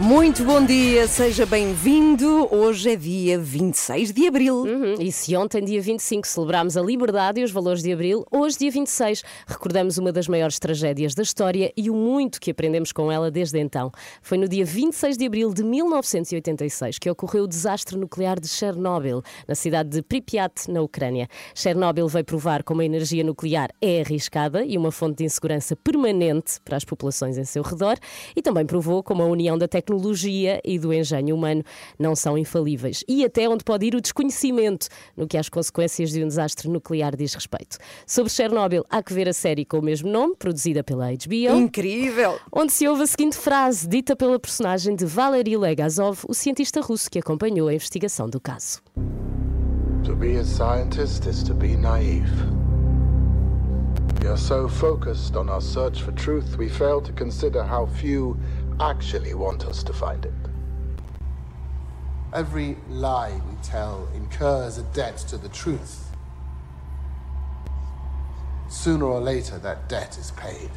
Muito bom dia, seja bem-vindo. Hoje é dia 26 de abril. Uhum, E se ontem, dia 25, celebrámos a liberdade e os valores de abril, hoje, dia 26, recordamos uma das maiores tragédias da história e o muito que aprendemos com ela desde então. Foi no dia 26 de abril de 1986 que ocorreu o desastre nuclear de Chernobyl, na cidade de Pripyat, na Ucrânia. Chernobyl veio provar como a energia nuclear é arriscada e uma fonte de insegurança permanente para as populações em seu redor e também provou como a união da tecnologia e do engenho humano não são infalíveis e até onde pode ir o desconhecimento no que às consequências de um desastre nuclear diz respeito. Sobre Chernobyl, há que ver a série com o mesmo nome, produzida pela HBO. Incrível! Onde se ouve a seguinte frase, dita pela personagem de Valery Legazov, o cientista russo que acompanhou a investigação do caso. To be a scientist is to be naive. We are so focused on our search for truth, we fail to consider how few actually want us to find it. Every lie we tell incurs a debt to the truth. Sooner or later, that debt is paid.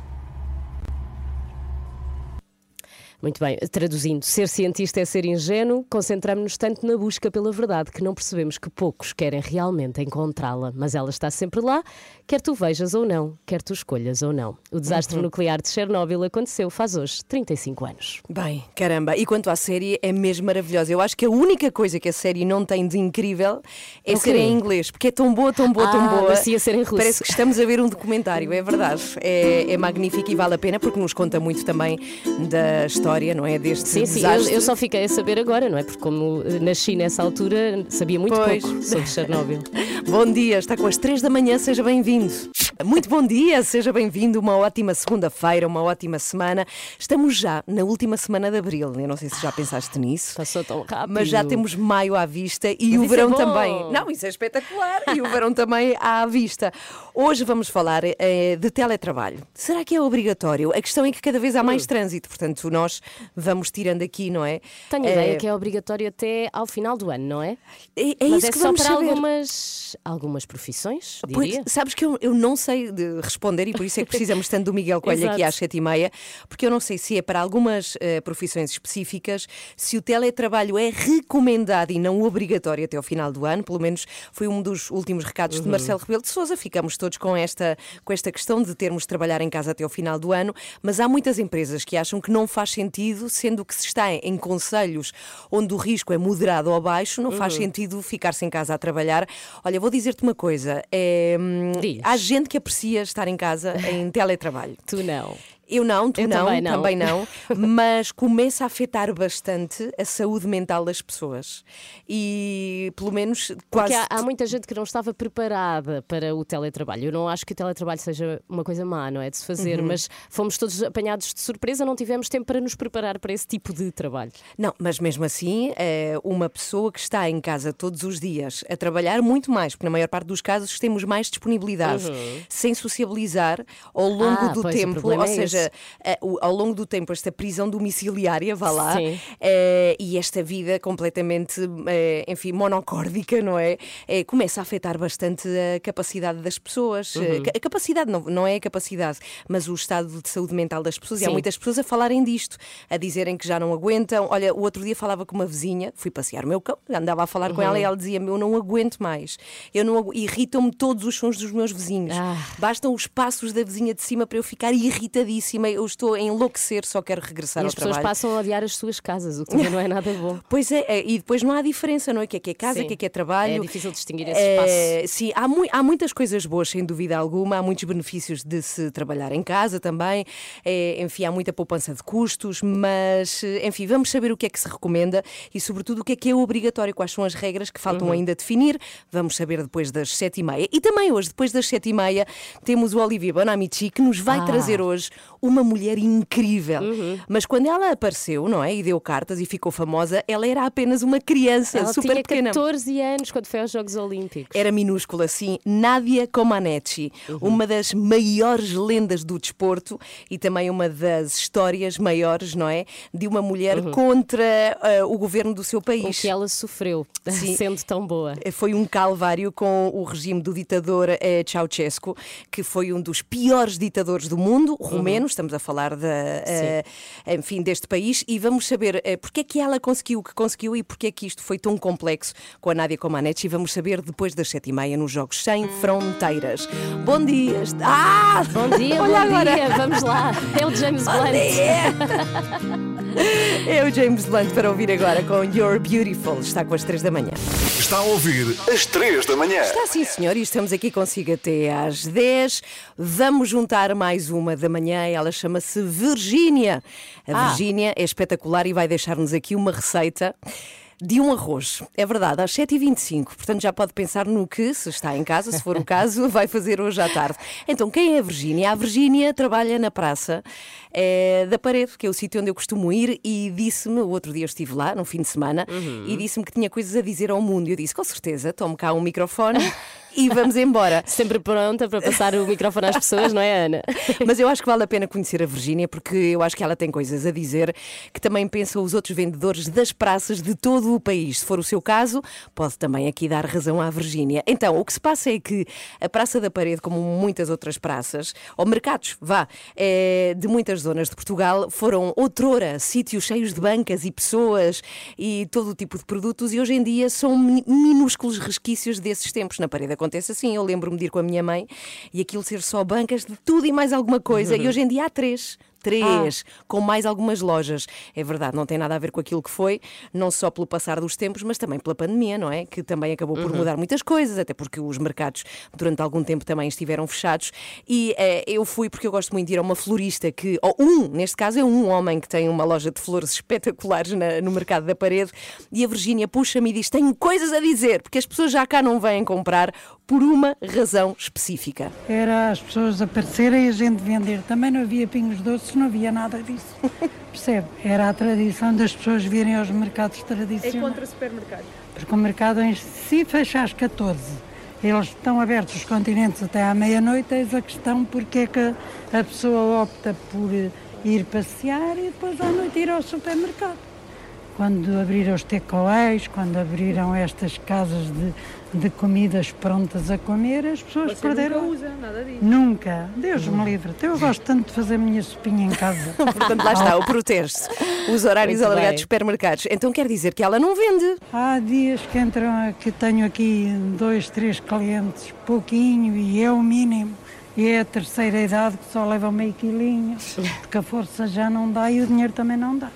Muito bem, traduzindo, ser cientista é ser ingênuo, concentramos-nos tanto na busca pela verdade que não percebemos que poucos querem realmente encontrá-la, mas ela está sempre lá, quer tu vejas ou não, quer tu escolhas ou não. O desastre nuclear de Chernobyl aconteceu faz hoje 35 anos. Bem, caramba, e quanto à série, é mesmo maravilhosa. Eu acho que a única coisa que a série não tem de incrível é O ser em inglês, porque é tão boa, tão boa, tão Ah, boa. merecia ser em russo. Parece que estamos a ver um documentário, é verdade. É, é magnífico e vale a pena porque nos conta muito também da história, não é? Deste Sim, sim, eu, desastre. eu só fiquei a saber agora, não é? Porque como eh, nasci nessa altura, sabia muito Pois. pouco sobre Chernobyl. Bom dia, está com as três da manhã, seja bem-vindo. Muito bom dia, seja bem-vindo. Uma ótima segunda-feira, uma ótima semana. Estamos já na última semana de abril. Eu não sei se já pensaste nisso. Passou tão rápido. Mas já temos maio à vista e Mas o é verão bom. também. Não, isso é espetacular. E o verão também à vista. Hoje vamos falar eh, de teletrabalho. Será que é obrigatório? A questão é que cada vez há Hum. mais trânsito, portanto, nós vamos tirando aqui, não é? Tenho a Eh, ideia que é obrigatório até ao final do ano, não é? É, é Mas isso é que só vamos para saber. algumas, algumas profissões, Pois, diria. sabes que eu, eu não sei de responder e por isso é que precisamos tanto do Miguel Coelho aqui às sete e meia, porque eu não sei se é para algumas eh, profissões específicas, se o teletrabalho é recomendado e não obrigatório até ao final do ano, pelo menos foi um dos últimos recados Uhum. de Marcelo Rebelo de Sousa. Ficamos todos com esta, com esta questão de termos de trabalhar em casa até ao final do ano, mas há muitas empresas que acham que não faz sentido, sendo que se está em conselhos onde o risco é moderado ou baixo, não Uhum. faz sentido ficar-se em casa a trabalhar. Olha, vou dizer-te uma coisa. é, há gente que aprecia estar em casa em teletrabalho. Tu não. Eu não, tu Eu não, também não. também não, mas começa a afetar bastante a saúde mental das pessoas. E pelo menos quase. Porque há, há muita gente que não estava preparada para o teletrabalho. Eu não acho que o teletrabalho seja uma coisa má, não é? De se fazer, Uhum. mas fomos todos apanhados de surpresa, não tivemos tempo para nos preparar para esse tipo de trabalho. Não, mas mesmo assim, é uma pessoa que está em casa todos os dias a trabalhar muito mais, porque na maior parte dos casos temos mais disponibilidade, sem sociabilizar ao longo Uhum. Ah, do tempo, ou é o- ao longo do tempo, esta prisão domiciliária, vá lá, Sim. eh, e esta vida completamente, eh, enfim, monocórdica, não é? Começa a afetar bastante a capacidade das pessoas. Uhum. A capacidade, não, não é a capacidade, mas o estado de saúde mental das pessoas. E há Sim. muitas pessoas a falarem disto, a dizerem que já não aguentam. Olha, o outro dia falava com uma vizinha, fui passear o meu cão, andava a falar com Uhum. ela e ela dizia-me: Eu não aguento mais. Eu não agu- Irritam-me todos os sons dos meus vizinhos. Ah. Bastam os passos da vizinha de cima para eu ficar irritadíssima. Eu estou a enlouquecer, só quero regressar e ao as pessoas trabalho. passam a odiar as suas casas, o que também não é nada bom. Pois é, é, e depois não há diferença, não é? O que é que é casa, o que é que é trabalho. É difícil distinguir esse É, Sim, há, mui- há muitas coisas boas, sem dúvida alguma, há muitos benefícios de se trabalhar em casa também, É, enfim, há muita poupança de custos, mas, enfim, vamos saber o que é que se recomenda e, sobretudo, o que é que é obrigatório, quais são as regras que faltam Uhum. ainda definir. Vamos saber depois das sete e meia. E também hoje, depois das sete e meia, temos o Olivia Bonamici, que nos vai Ah. trazer hoje uma mulher incrível. Mas quando ela apareceu, não é? E deu cartas e ficou famosa, ela era apenas uma criança Ela super tinha pequena. 14 anos quando foi aos Jogos Olímpicos. Era minúscula, sim. Nádia Comaneci, Uhum. uma das maiores lendas do desporto e também uma das histórias maiores, não é? De uma mulher contra ah, o governo do seu Uhum. O país. que ela sofreu, Sim. sendo tão boa. Foi um calvário com o regime do ditador eh, Ceausescu, que foi um dos piores ditadores do mundo, romeno, estamos a falar da, eh, enfim, deste país, e vamos saber eh, porque é que ela conseguiu o que conseguiu e porque é que isto foi tão complexo com a Nádia Comaneci. Vamos saber depois das sete e meia nos Jogos Sem Fronteiras. Bom dia! Ah! Bom dia, Olha bom agora. dia, vamos lá. É o James Blunt. É o James Blunt para ouvir agora com You're Beautiful. Está com as três da manhã. Está a ouvir às 3 da manhã. Está sim, senhor, e estamos aqui consigo até às 10. Vamos juntar mais uma da manhã, ela chama-se Virgínia. A Ah. Virgínia é espetacular e vai deixar-nos aqui uma receita. De um arroz. É verdade, às 7h25. Portanto, já pode pensar no que, se está em casa, se for o caso, vai fazer hoje à tarde. Então, quem é a Virgínia? A Virgínia trabalha na praça eh, da Parede, que é o sítio onde eu costumo ir, e disse-me, o outro dia eu estive lá, no fim de semana, e disse-me que tinha coisas a dizer ao mundo. Eu disse, com certeza, tome cá um microfone e vamos embora. Sempre pronta para passar o microfone às pessoas, não é, Ana? Mas eu acho que vale a pena conhecer a Virgínia porque eu acho que ela tem coisas a dizer que também pensam os outros vendedores das praças de todo o país. Se for o seu caso, pode também aqui dar razão à Virgínia. Então, o que se passa é que a Praça da Parede, como muitas outras praças, ou mercados, vá, eh, de muitas zonas de Portugal, foram outrora sítios cheios de bancas e pessoas e todo o tipo de produtos e hoje em dia são mi- minúsculos resquícios desses tempos. Na parede acontece assim, eu lembro-me de ir com a minha mãe e aquilo ser só bancas de tudo e mais alguma coisa. E hoje em dia há três. Três, com mais algumas lojas. É verdade, não tem nada a ver com aquilo que foi, não só pelo passar dos tempos, mas também pela pandemia, não é? Que também acabou por mudar muitas coisas, até porque os mercados durante algum tempo também estiveram fechados. E eh, eu fui porque eu gosto muito de ir a uma florista que, ou um, neste caso é um homem que tem uma loja de flores espetaculares na- no mercado da parede, e a Virgínia puxa-me e diz: Tenho coisas a dizer, porque as pessoas já cá não vêm comprar por uma razão específica. Era as pessoas aparecerem e a gente vender. Também não havia pingos doces, não havia nada disso. Percebe? Era a tradição das pessoas virem aos mercados tradicionais. É contra supermercados? Porque o mercado em si fecha às 14. Eles estão abertos os continentes até à meia-noite. Eis a questão porque é que a pessoa opta por ir passear e depois à noite ir ao supermercado. Quando abriram os takeaways, quando abriram estas casas de, de comidas prontas a comer, as pessoas perderam. Nunca usa nada disso. Nunca. Deus me livre. Então Eu gosto tanto de fazer a minha sopinha em casa. Portanto, lá está, o protesto. Os horários Muito alargados dos supermercados. Então quer dizer que ela não vende. Há dias que entram, que tenho aqui dois, três clientes, pouquinho, e é o mínimo. E é a terceira idade que só leva meio quilinho, porque a força já não dá e o dinheiro também não dá.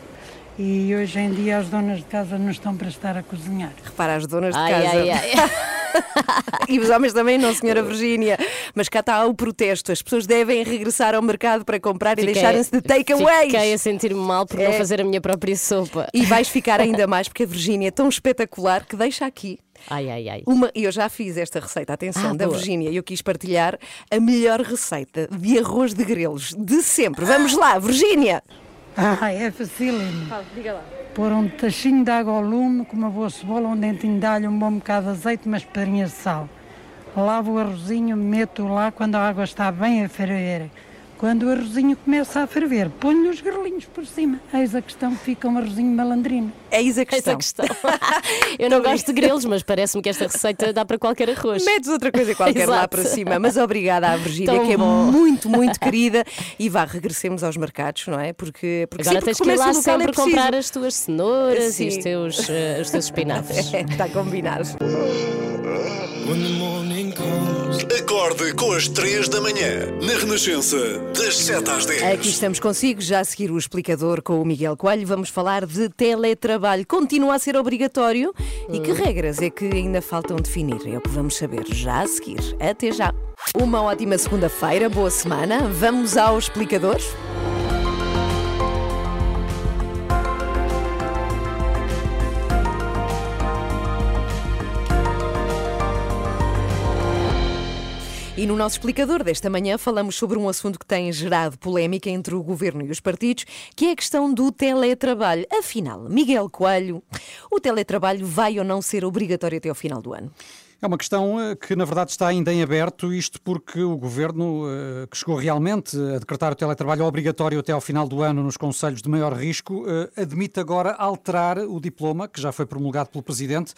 E hoje em dia as donas de casa não estão para estar a cozinhar. Repara, as donas de Ai, casa. ai, ai. E os homens também, não, senhora Virgínia. Mas cá está o protesto. As pessoas devem regressar ao mercado para comprar e Fiquei- deixarem-se de takeaways. Fiquei a sentir-me mal por não É. fazer a minha própria sopa. E vais ficar ainda mais, porque a Virgínia é tão espetacular que deixa aqui. Ai, ai, ai. Uma, e eu já fiz esta receita, atenção, Ah, da boa. Virgínia, e eu quis partilhar a melhor receita de arroz de grelos de sempre. Vamos lá, Virgínia! Ah, é facílimo. Pôr um tachinho de água ao lume, com uma boa cebola, um dentinho de alho, um bom bocado de azeite, umas pedrinhas de sal. Lavo o arrozinho, meto lá quando a água está bem a ferver. Quando o arrozinho começa a ferver, ponho os grelinhos por cima. Eis a questão que fica um arrozinho malandrino. Eis a questão. questão. Eu não gosto de grelos, mas parece-me que esta receita dá para qualquer arroz. Metes outra coisa qualquer lá para cima. Mas obrigada à Virgínia, Tão que é bom. muito, muito querida. E vá, regressemos aos mercados, não é? Porque, porque Agora sim, tens porque que ir lá é sempre preciso. comprar as tuas cenouras e os Sim. teus, eh, os teus espinafres. É, Está combinado. Acorde com as 3 da manhã, na Renascença, das 7 às 10. Aqui estamos consigo, já a seguir o explicador com o Miguel Coelho. Vamos falar de teletrabalho. Continua a ser obrigatório? E que regras é que ainda faltam definir? É o que vamos saber já a seguir. Até já. Uma ótima segunda-feira, boa semana. Vamos ao explicador. E no nosso explicador desta manhã falamos sobre um assunto que tem gerado polémica entre o governo e os partidos, que é a questão do teletrabalho. Afinal, Miguel Coelho, o teletrabalho vai ou não ser obrigatório até ao final do ano? É uma questão eh, que, na verdade, está ainda em aberto, isto porque o governo, eh, que chegou realmente a decretar o teletrabalho obrigatório até ao final do ano nos conselhos de maior risco, eh, admite agora alterar o diploma, que já foi promulgado pelo presidente.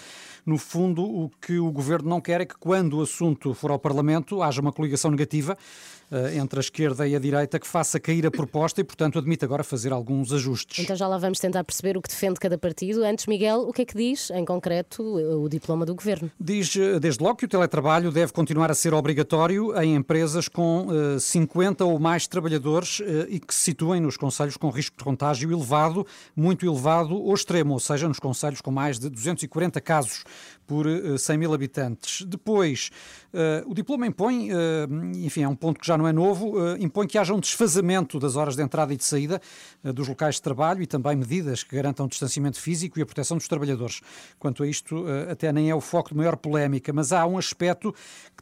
No fundo, o que o governo não quer é que, quando o assunto for ao Parlamento, haja uma coligação negativa entre a esquerda e a direita que faça cair a proposta e, portanto, admite agora fazer alguns ajustes. Então já lá vamos tentar perceber o que defende cada partido. Antes, Miguel, o que é que diz, em concreto, o diploma do governo? Diz desde logo que o teletrabalho deve continuar a ser obrigatório em empresas com uh, 50 ou mais trabalhadores e que se situem nos conselhos com risco de contágio elevado, muito elevado ou extremo, ou seja, nos conselhos com mais de 240 casos por uh, 100 mil habitantes. Depois, o diploma impõe, enfim, é um ponto que já não é novo, impõe que haja um desfazamento das horas de entrada e de saída dos locais de trabalho e também medidas que garantam o distanciamento físico e a proteção dos trabalhadores. Quanto a isto, até nem é o foco de maior polémica, mas há um aspecto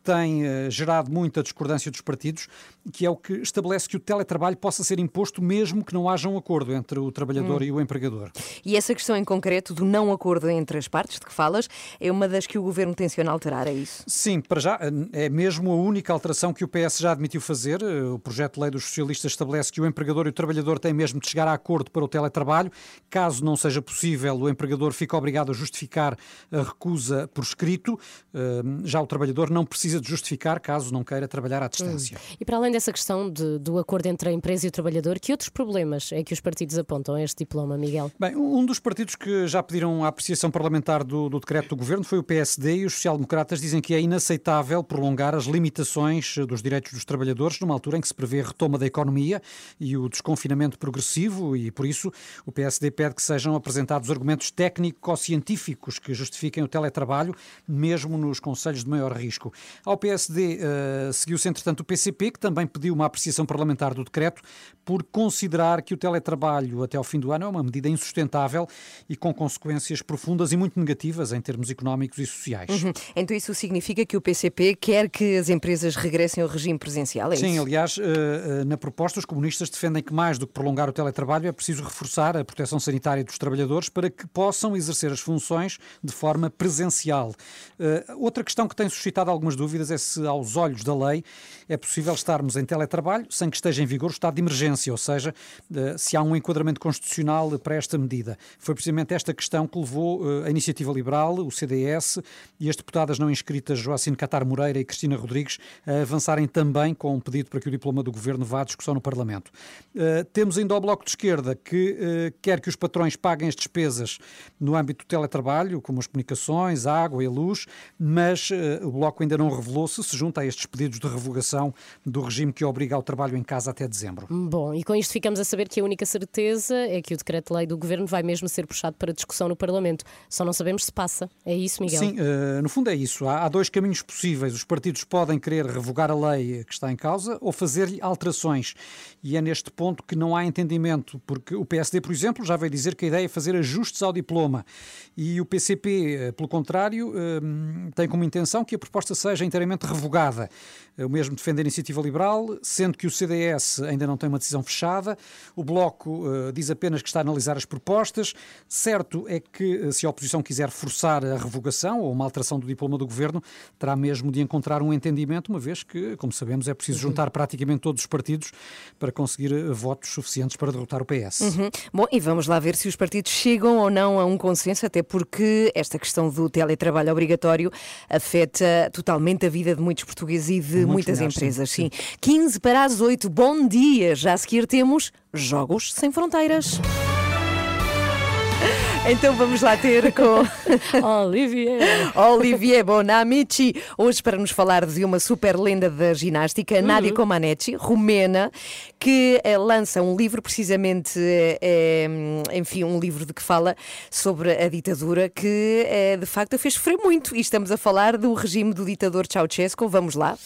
tem uh, gerado muita discordância dos partidos, que é o que estabelece que o teletrabalho possa ser imposto mesmo que não haja um acordo entre o trabalhador hum. e o empregador. E essa questão em concreto do não acordo entre as partes de que falas é uma das que o governo tenciona alterar, é isso? Sim, para já é mesmo a única alteração que o PS já admitiu fazer. Eh, o projeto de lei dos socialistas estabelece que o empregador e o trabalhador têm mesmo de chegar a acordo para o teletrabalho. Caso não seja possível, o empregador fica obrigado a justificar a recusa por escrito. Já o trabalhador não precisa de justificar caso não queira trabalhar à distância. Hum. E para além dessa questão de, do acordo entre a empresa e o trabalhador, que outros problemas é que os partidos apontam a este diploma, Miguel? Bem, um dos partidos que já pediram a apreciação parlamentar do, do decreto do governo foi o PSD e os social-democratas dizem que é inaceitável prolongar as limitações dos direitos dos trabalhadores numa altura em que se prevê a retoma da economia e o desconfinamento progressivo e, por isso, o PSD pede que sejam apresentados argumentos técnico-científicos que justifiquem o teletrabalho, mesmo nos conselhos de maior risco. Ao PSD uh, seguiu-se, entretanto, o PCP, que também pediu uma apreciação parlamentar do decreto por considerar que o teletrabalho até ao fim do ano é uma medida insustentável e com consequências profundas e muito negativas em termos económicos e sociais. Uhum. Então isso significa que o PCP quer que as empresas regressem ao regime presencial, é Sim, isso? aliás, uh, uh, na proposta os comunistas defendem que mais do que prolongar o teletrabalho é preciso reforçar a proteção sanitária dos trabalhadores para que possam exercer as funções de forma presencial. Outra questão que tem suscitado algumas dúvidas é se, aos olhos da lei, é possível estarmos em teletrabalho sem que esteja em vigor o estado de emergência, ou seja, uh, se há um enquadramento constitucional para esta medida. Foi precisamente esta questão que levou uh, a Iniciativa Liberal, o CDS e as deputadas não inscritas Joacine Catar Moreira e Cristina Rodrigues a avançarem também com um pedido para que o diploma do governo vá à discussão no Parlamento. temos ainda o Bloco de Esquerda que quer que os patrões paguem as despesas no âmbito do teletrabalho, como as comunicações, a água e a luz, mas o Bloco ainda não revelou se junta a estes pedidos de revogação do regime que obriga ao trabalho em casa até dezembro. Bom, e com isto ficamos a saber que a única certeza é que o decreto-lei do Governo vai mesmo ser puxado para discussão no Parlamento. Só não sabemos se passa. É isso, Miguel? Sim, uh, no fundo é isso. Há, dois caminhos possíveis. Os partidos podem querer revogar a lei que está em causa ou fazer-lhe alterações. E é neste ponto que não há entendimento, porque o PSD, por exemplo, já veio dizer que a ideia é fazer ajustes ao diploma. E o PCP, eh, pelo contrário, tem como intenção que a proposta seja inteiramente revogada. O mesmo defende a iniciativa liberal, sendo que o CDS ainda não tem uma decisão fechada. O Bloco uh, diz apenas que está a analisar as propostas. Certo é que, uh, se a oposição quiser forçar a revogação ou uma alteração do diploma do governo, terá mesmo de encontrar um entendimento, uma vez que, como sabemos, é preciso juntar praticamente todos os partidos para conseguir uh, votos suficientes para derrotar o PS. Uhum. Bom, e vamos lá ver se os partidos chegam ou não a um consenso, até porque esta questão do teletrabalho obrigatório afeta totalmente a vida de muitos portugueses e de muitas empresas. sim, Sim. 15 para as 8. Bom dia. Já a seguir temos Jogos Sem Fronteiras. Então vamos lá ter com Olivier. Olivier Bonamici, hoje para nos falar de uma super lenda da ginástica, Nadia Comaneci, romena, que eh, lança um livro, precisamente, eh, eh, enfim, um livro de que fala sobre a ditadura, que eh, de facto a fez sofrer muito. E estamos a falar do regime do ditador Ceausescu. Vamos lá.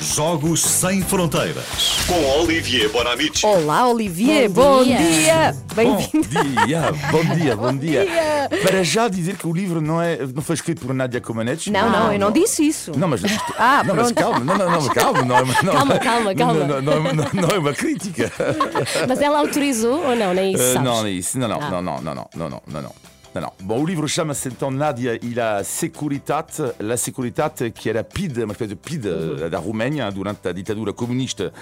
Jogos Sem Fronteiras. Com Olivier Bonamici. Olá, Olivier, Bom bom dia. dia! Bom Bem-vindo. dia, bom dia, bom dia. dia. Para já dizer que o livro não, é, não foi escrito por Nadia Comaneci. Não, não, eu não disse isso. Não, mas, Ah, não, mas pronto. calma, não, não, não, calma, não, é uma- não, Calma, calma, calma. Não, não, não, não, não é uma crítica. Mas ela autorizou ou não? Nem isso Euh, sabes. não, é isso, não, não, Ah. não, não, não, não, não, não, não, não. Não. Bom, o livro chama-se então Nadia e la Securitate, la Securitate, que era PID, uma espécie de PID da Roménia durante a ditadura comunista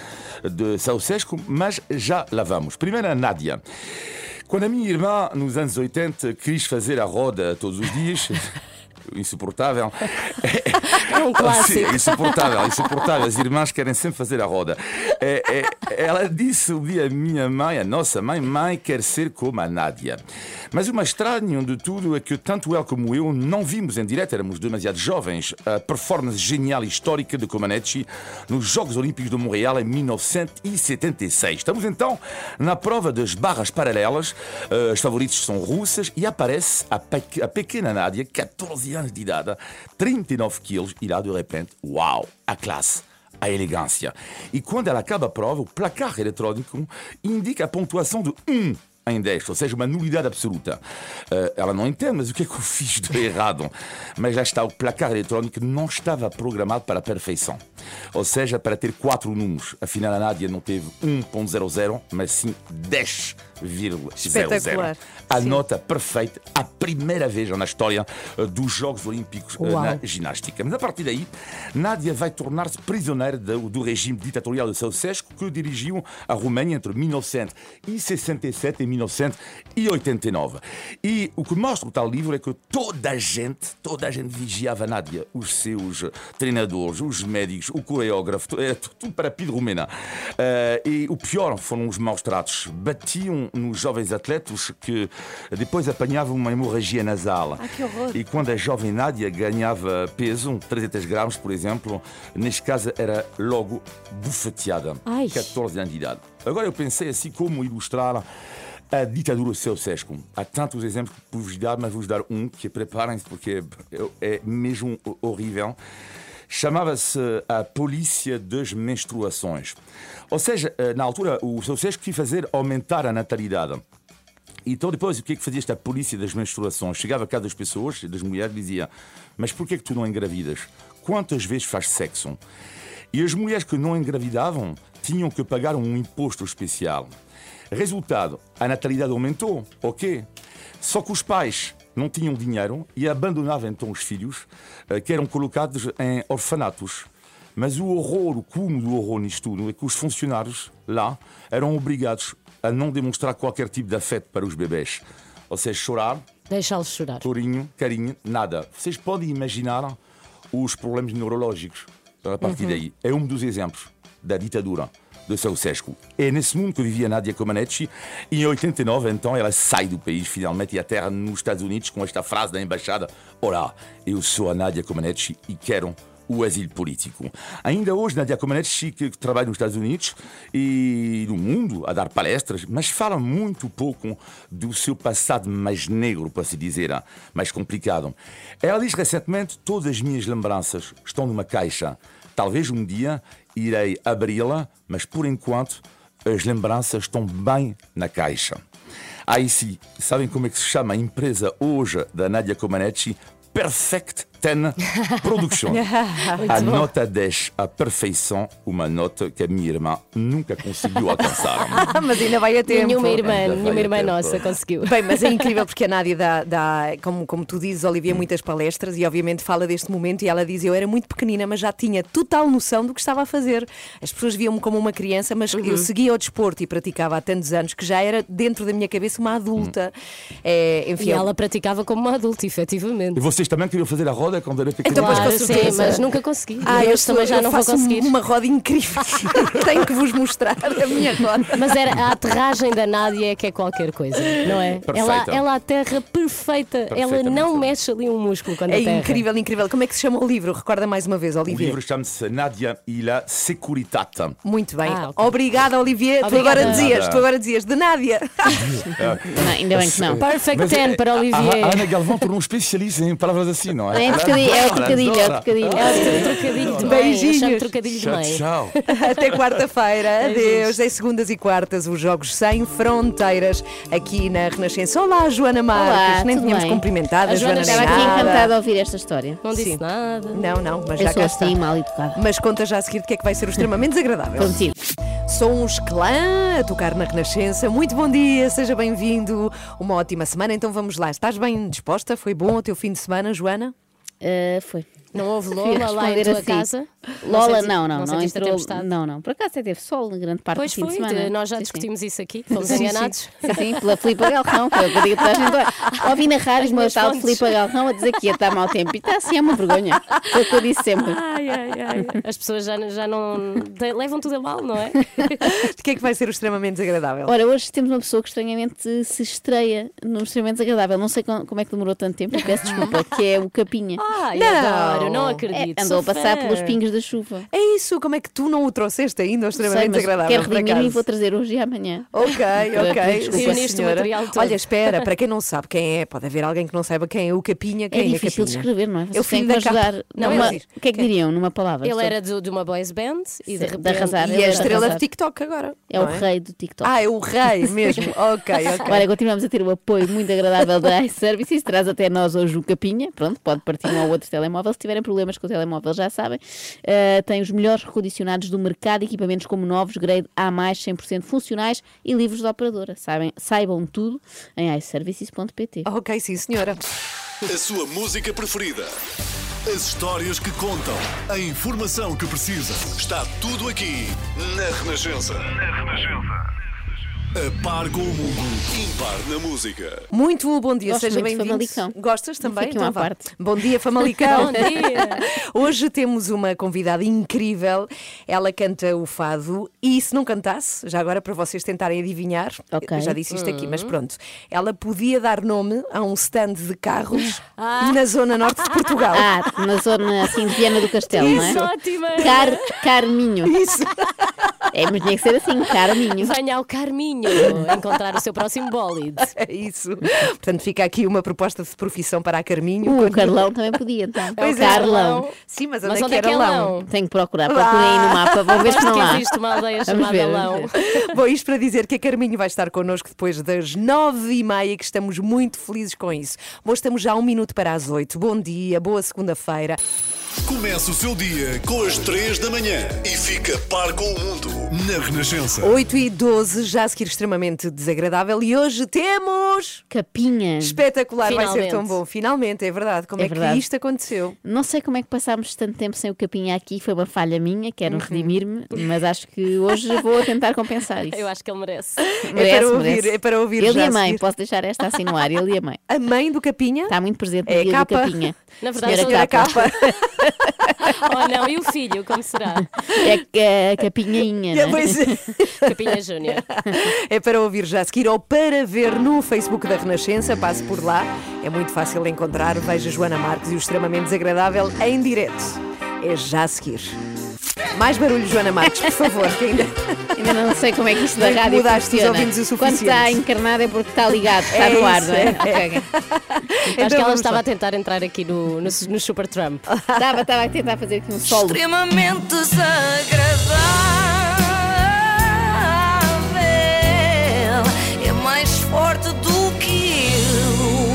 de Ceausescu, mas já lá vamos. Primeiro a Nadia. Quando a minha irmã, nos anos 80, quis fazer a roda todos os dias, insuportável. É um clássico. Sim, insuportável, insuportável. As irmãs querem sempre fazer a roda. É, é, ela disse um dia à minha mãe, a nossa mãe, mãe quer ser como a Nádia. Mas o mais estranho de tudo é que tanto ela como eu não vimos em direto, éramos demasiado jovens, a performance genial e histórica de Comaneci nos Jogos Olímpicos de Montreal em 1976. Estamos então na prova das barras paralelas. Eh, As favoritas são russas e aparece a, pe- a pequena Nádia, 14 anos de idade, 39 quilos, e lá de repente, uau, a classe a elegância. E quando ela acaba a prova, o placar eletrônico indica a pontuação de 1 em 10, ou seja, uma nulidade absoluta. Eh, ela não entende, mas o que é que eu fiz de errado? Mas lá está, o placar eletrônico não estava programado para a perfeição. Ou seja, para ter quatro números. Afinal, a Nádia não teve 1.00, mas sim 10,00. Espetacular. A Sim. nota perfeita, a primeira vez na história eh, dos Jogos Olímpicos eh, Uau. na ginástica. Mas a partir daí, Nádia vai tornar-se prisioneira do, do regime ditatorial de Ceausescu que dirigiu a Roménia entre 1967 e 1989. E o que mostra o tal livro é que toda a gente, toda a gente vigiava Nádia, os seus treinadores, os médicos, o coreógrafo, tu- tu- tudo para a pide romena. Eh, e o pior foram os maus tratos. Batiam nos jovens atletas que depois apanhavam uma hemorragia nasal. Ah, que horror. E quando a jovem Nádia ganhava peso, 300 gramas, por exemplo, neste caso era logo bufeteada. Ai. 14 anos de idade. Agora eu pensei assim como ilustrar a ditadura Ceausescu. Há tantos exemplos que vos dar, mas vos dar um que preparem-se porque é mesmo horrível. Chamava-se a Polícia das Menstruações. Ou seja, eh, na altura, o Ceausescu quis fazer aumentar a natalidade. Então depois o que é que fazia esta polícia das menstruações? Chegava a casa das pessoas, das mulheres, dizia mas por que é que tu não engravidas? Quantas vezes faz sexo? E as mulheres que não engravidavam tinham que pagar um imposto especial. Resultado, a natalidade aumentou, ok? Só que os pais não tinham dinheiro e abandonavam então os filhos, eh, que eram colocados em orfanatos. Mas o horror, o cúmulo do horror nisto tudo é que os funcionários lá eram obrigados a não demonstrar qualquer tipo de afeto para os bebés. Ou seja, chorar, Deixá-los chorar. tourinho, carinho, nada. Vocês podem imaginar os problemas neurológicos a partir daí. É um dos exemplos da ditadura de Ceausescu. É nesse mundo que vivia Nadia Comaneci e em 89, então, ela sai do país finalmente e aterra nos Estados Unidos com esta frase da embaixada: Olá, eu sou a Nadia Comaneci e quero o asilo político. Ainda hoje, Nadia Comaneci, que trabalha nos Estados Unidos e no mundo a dar palestras, mas fala muito pouco do seu passado mais negro, para se dizer, mais complicado. Ela diz recentemente: todas as minhas lembranças estão numa caixa. Talvez um dia irei abri-la, mas por enquanto as lembranças estão bem na caixa. Aí sim, sabem como é que se chama a empresa hoje da Nadia Comaneci? Perfect Ten Production. a nota 10, a perfeição, uma nota que a minha irmã nunca conseguiu alcançar. Mas ainda vai a tempo. Nenhuma irmã, Ainda nenhuma irmã nossa conseguiu. Bem, mas é incrível porque a Nádia dá, dá como, como tu dizes, Olivia, muitas palestras e obviamente fala deste momento e ela diz, eu era muito pequenina, mas já tinha total noção do que estava a fazer. As pessoas viam-me como uma criança, mas eu seguia o desporto e praticava há tantos anos que já era dentro da minha cabeça uma adulta. É, enfim, E ela praticava como uma adulta, efetivamente. E vocês também queriam fazer a roda quando era pequeno? Então, mas Claro, com sim, mas nunca consegui. Ah, eu eu também já eu não vou conseguir. uma roda incrível. Tenho que vos mostrar a minha roda. Mas era a aterragem da Nádia é que é qualquer coisa, não é? Ela, ela aterra perfeita. Ela não mexe ali um músculo quando É aterra. incrível, incrível. Como é que se chama o livro? Recorda mais uma vez, O Olivier. livro chama-se Nadia e la Securitate. Muito bem. Ah, ok. Obrigada, Olivier. Tu agora dizias, tu agora dizias de Nádia. Não, ainda bem que não. Perfect Mas ten é- para a- Olivier. A Ana Galvão tornou um especialista em palavras assim, não é? Trocadilho, é o trocadilho, é o trocadilho. É o trocadilho de mãe. Beijinhos. Trocadilho de Tchau. Até quarta-feira. Adeus. Em segundas e quartas, os Jogos Sem Fronteiras aqui na Renascença. Olá, Joana Marques. Olá, Nem tínhamos bem? cumprimentado a, A Joana Joana Estava aqui encantada a ouvir esta história. Não disse Sim. nada. Não, não, mas Eu já sou cá está. assim, mal educada. Mas conta já a seguir que é que vai ser o extremamente desagradável. Prometido. Sons Clã a tocar na Renascença. Muito bom dia, seja bem-vindo. Uma ótima semana. Então vamos lá. Estás bem disposta? Foi bom o teu fim de semana, Joana? Uh, foi. Não houve Lola lá em tua assim. casa? Lola, não, não, não, a entrou. Não, não. Por acaso até teve sol na grande parte Pois do fim foi, de semana. de- nós já Sim, sim. discutimos isso aqui, fomos Sim, sim. enganados. Sim, sim, pela Filipa Galrão, que é eu digo toda a gente. Ouvi na rádio As o meu minhas tal fontes. Filipa Galrão a dizer que ia estar mau tempo. E está assim, é uma vergonha. Foi o que eu disse sempre. Ai, ai, ai. As pessoas já, já não. de- levam tudo a mal, não é? De que é que vai ser o extremamente desagradável? Ora, hoje temos uma pessoa que estranhamente se estreia no extremamente desagradável. Não sei com- como é que demorou tanto tempo, peço desculpa, que é o Capinha. Ai, Não. Adoro, não É, acredito. andou a passar fã. pelos pingos da chuva. É isso, como é que tu não o trouxeste ainda ao Sei, extremamente mas desagradável? quero por redimir-me e vou trazer hoje e amanhã. Ok, ok. Reuniste o senhora. material todo. Olha, espera, para quem não sabe quem é, pode haver alguém que não saiba quem é o Capinha, quem É é, difícil de Capinha. escrever, não é? É filho que me da ajudar. Não, numa- é. O que é que diriam numa palavra? Ele era de, de uma boys band e de De repente. arrasar. E é era estrela de TikTok agora. É o rei do TikTok. Ah, é o rei mesmo. ok, ok. Agora continuamos a ter o apoio muito agradável da iServices, traz até nós hoje o Capinha, pronto, pode partir um ou outro telemóvel, se tiverem problemas com o telemóvel já sabem, Uh, tem os melhores recondicionados do mercado, equipamentos como novos, grade A+, 100% funcionais e livros de operadora, sabem, saibam tudo em iServices.pt. Ok, sim, senhora. A sua música preferida. As histórias que contam. A informação que precisa. Está tudo aqui na Renascença. Na Renascença. A par com o mundo. Impar na música. Muito bom dia, Gosto seja muito de bem-vindo. Famalicão. Gostas também? Fique uma vá. parte. Bom dia, Famalicão. Bom dia. Hoje temos uma convidada incrível. Ela canta o fado e se não cantasse, já agora para vocês tentarem adivinhar, Ok. eu já disse isto aqui, mas pronto, ela podia dar nome a um stand de carros na zona norte de Portugal. Ah, na zona assim de Viana do Castelo, não Isso, é? ótima! Car, Carminho. Isso. É, mas tinha que ser assim, Carminho. Venha ao Carminho encontrar o seu próximo bólide. É isso. Portanto, fica aqui uma proposta de profissão para a Carminho. Uh, o Carlão também podia, então. Pois é, Carlão. Sim, mas onde Mas é onde que é que é Lão? Lão? Tenho que procurar, procurem aí no mapa, vou ver se Acho não que há. existe uma aldeia Vamos chamada ver, Lão. Bom, isto para dizer que a Carminho vai estar connosco depois das nove e meia, que estamos muito felizes com isso. Bom, estamos já a um minuto para as oito. Bom dia, boa segunda-feira. Começa o seu dia com as 3 da manhã e fica par com o mundo na Renascença. 8 e 12, já a seguir extremamente desagradável. E hoje temos. Capinha. Espetacular, vai ser Finalmente. tão bom. Finalmente, é verdade. Como É é, verdade. que isto aconteceu? Não sei como é que passámos tanto tempo sem o Capinha aqui, foi uma falha minha, quero Uhum. redimir-me, mas acho que hoje vou tentar compensar isso. Eu acho que ele merece. Merece, é para ouvir, merece. é para ouvir Ele já e a mãe, posso deixar esta assim no ar, ele e a mãe. A mãe do Capinha? Está muito presente no É a dia capa. do Capinha. Na verdade, Senhora sou capa. Oh não, e o filho, como será? É que a Capinhainha, É, né? pois é. Capinha Júnior. É para ouvir já a seguir ou para ver no Facebook da Renascença, passe por lá. É muito fácil encontrar. Veja Joana Marques e o extremamente desagradável em direto. É já a seguir. Mais barulho, Joana Marques, por favor, que ainda. Ainda não sei como é que isto da rádio mudaste os funciona. ouvidos o Quando está suficiente. encarnado é porque está ligado, está É no ar, isso, não é? é. Ok. Acho que Então ela estava lá. a tentar entrar aqui no, no, no Super Trump. Estava, estava a tentar fazer aqui um solo. Extremamente desagradável.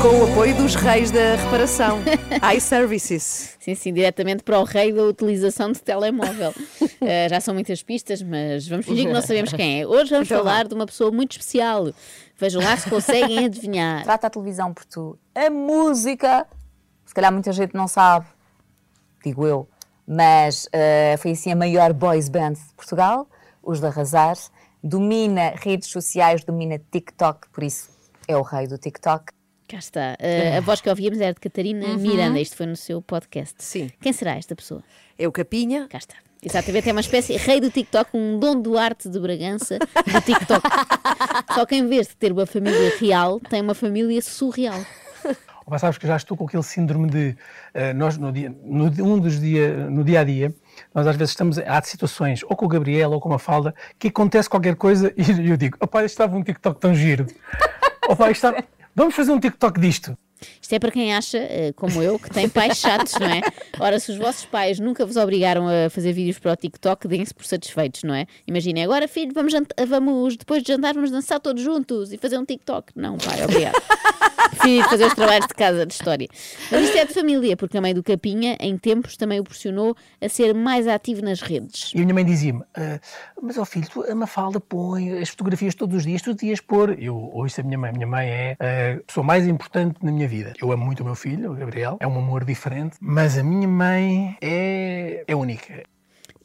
Com o apoio dos reis da reparação, iServices. Sim, sim, diretamente para o rei da utilização de telemóvel. Eh, já são muitas pistas, mas vamos fingir que não sabemos quem é. Hoje vamos Então falar de uma pessoa muito especial. Vejam lá se conseguem adivinhar. Trata a televisão por tu. A música, se calhar muita gente não sabe, digo eu, mas eh, foi assim a maior boys band de Portugal, os de Arrasar. Domina redes sociais, domina TikTok, por isso é o rei do TikTok. Cá está. Eh, a voz que ouvíamos era de Catarina Miranda. Isto foi no seu podcast. Sim. Quem será esta pessoa? É o Capinha. Cá está. Exatamente, é uma espécie rei do TikTok, um Dom Duarte de Bragança do TikTok. Só que em vez de ter uma família real, tem uma família surreal. Opa, sabes que já estou com aquele síndrome de eh, nós no dia, no, um dos dia, no dia a dia, nós às vezes estamos, há situações, ou com o Gabriel ou com a Falda, que acontece qualquer coisa e eu digo, opá, isto estava um TikTok tão giro. Opa, isto estava- vamos fazer um TikTok disto. Isto é para quem acha, eh, como eu, que tem pais chatos, não é? Ora, se os vossos pais nunca vos obrigaram a fazer vídeos para o TikTok, deem-se por satisfeitos, não é? Imaginem, agora filho, vamos, vamos depois de jantar, vamos dançar todos juntos e fazer um TikTok. Não, pai, obrigado. Prefiro ir fazer os trabalhos de casa de história. Mas isto é de família, porque a mãe do Capinha, em tempos, também o pressionou a ser mais ativo nas redes. E a minha mãe dizia-me: "Ah, Mas, ó filho, tu, a Mafalda põe as fotografias todos os dias, tu devias pôr. Eu ouço a minha mãe. A minha mãe é a pessoa mais importante na minha vida. Eu amo muito o meu filho, o Gabriel, é um amor diferente, mas a minha mãe é, é única.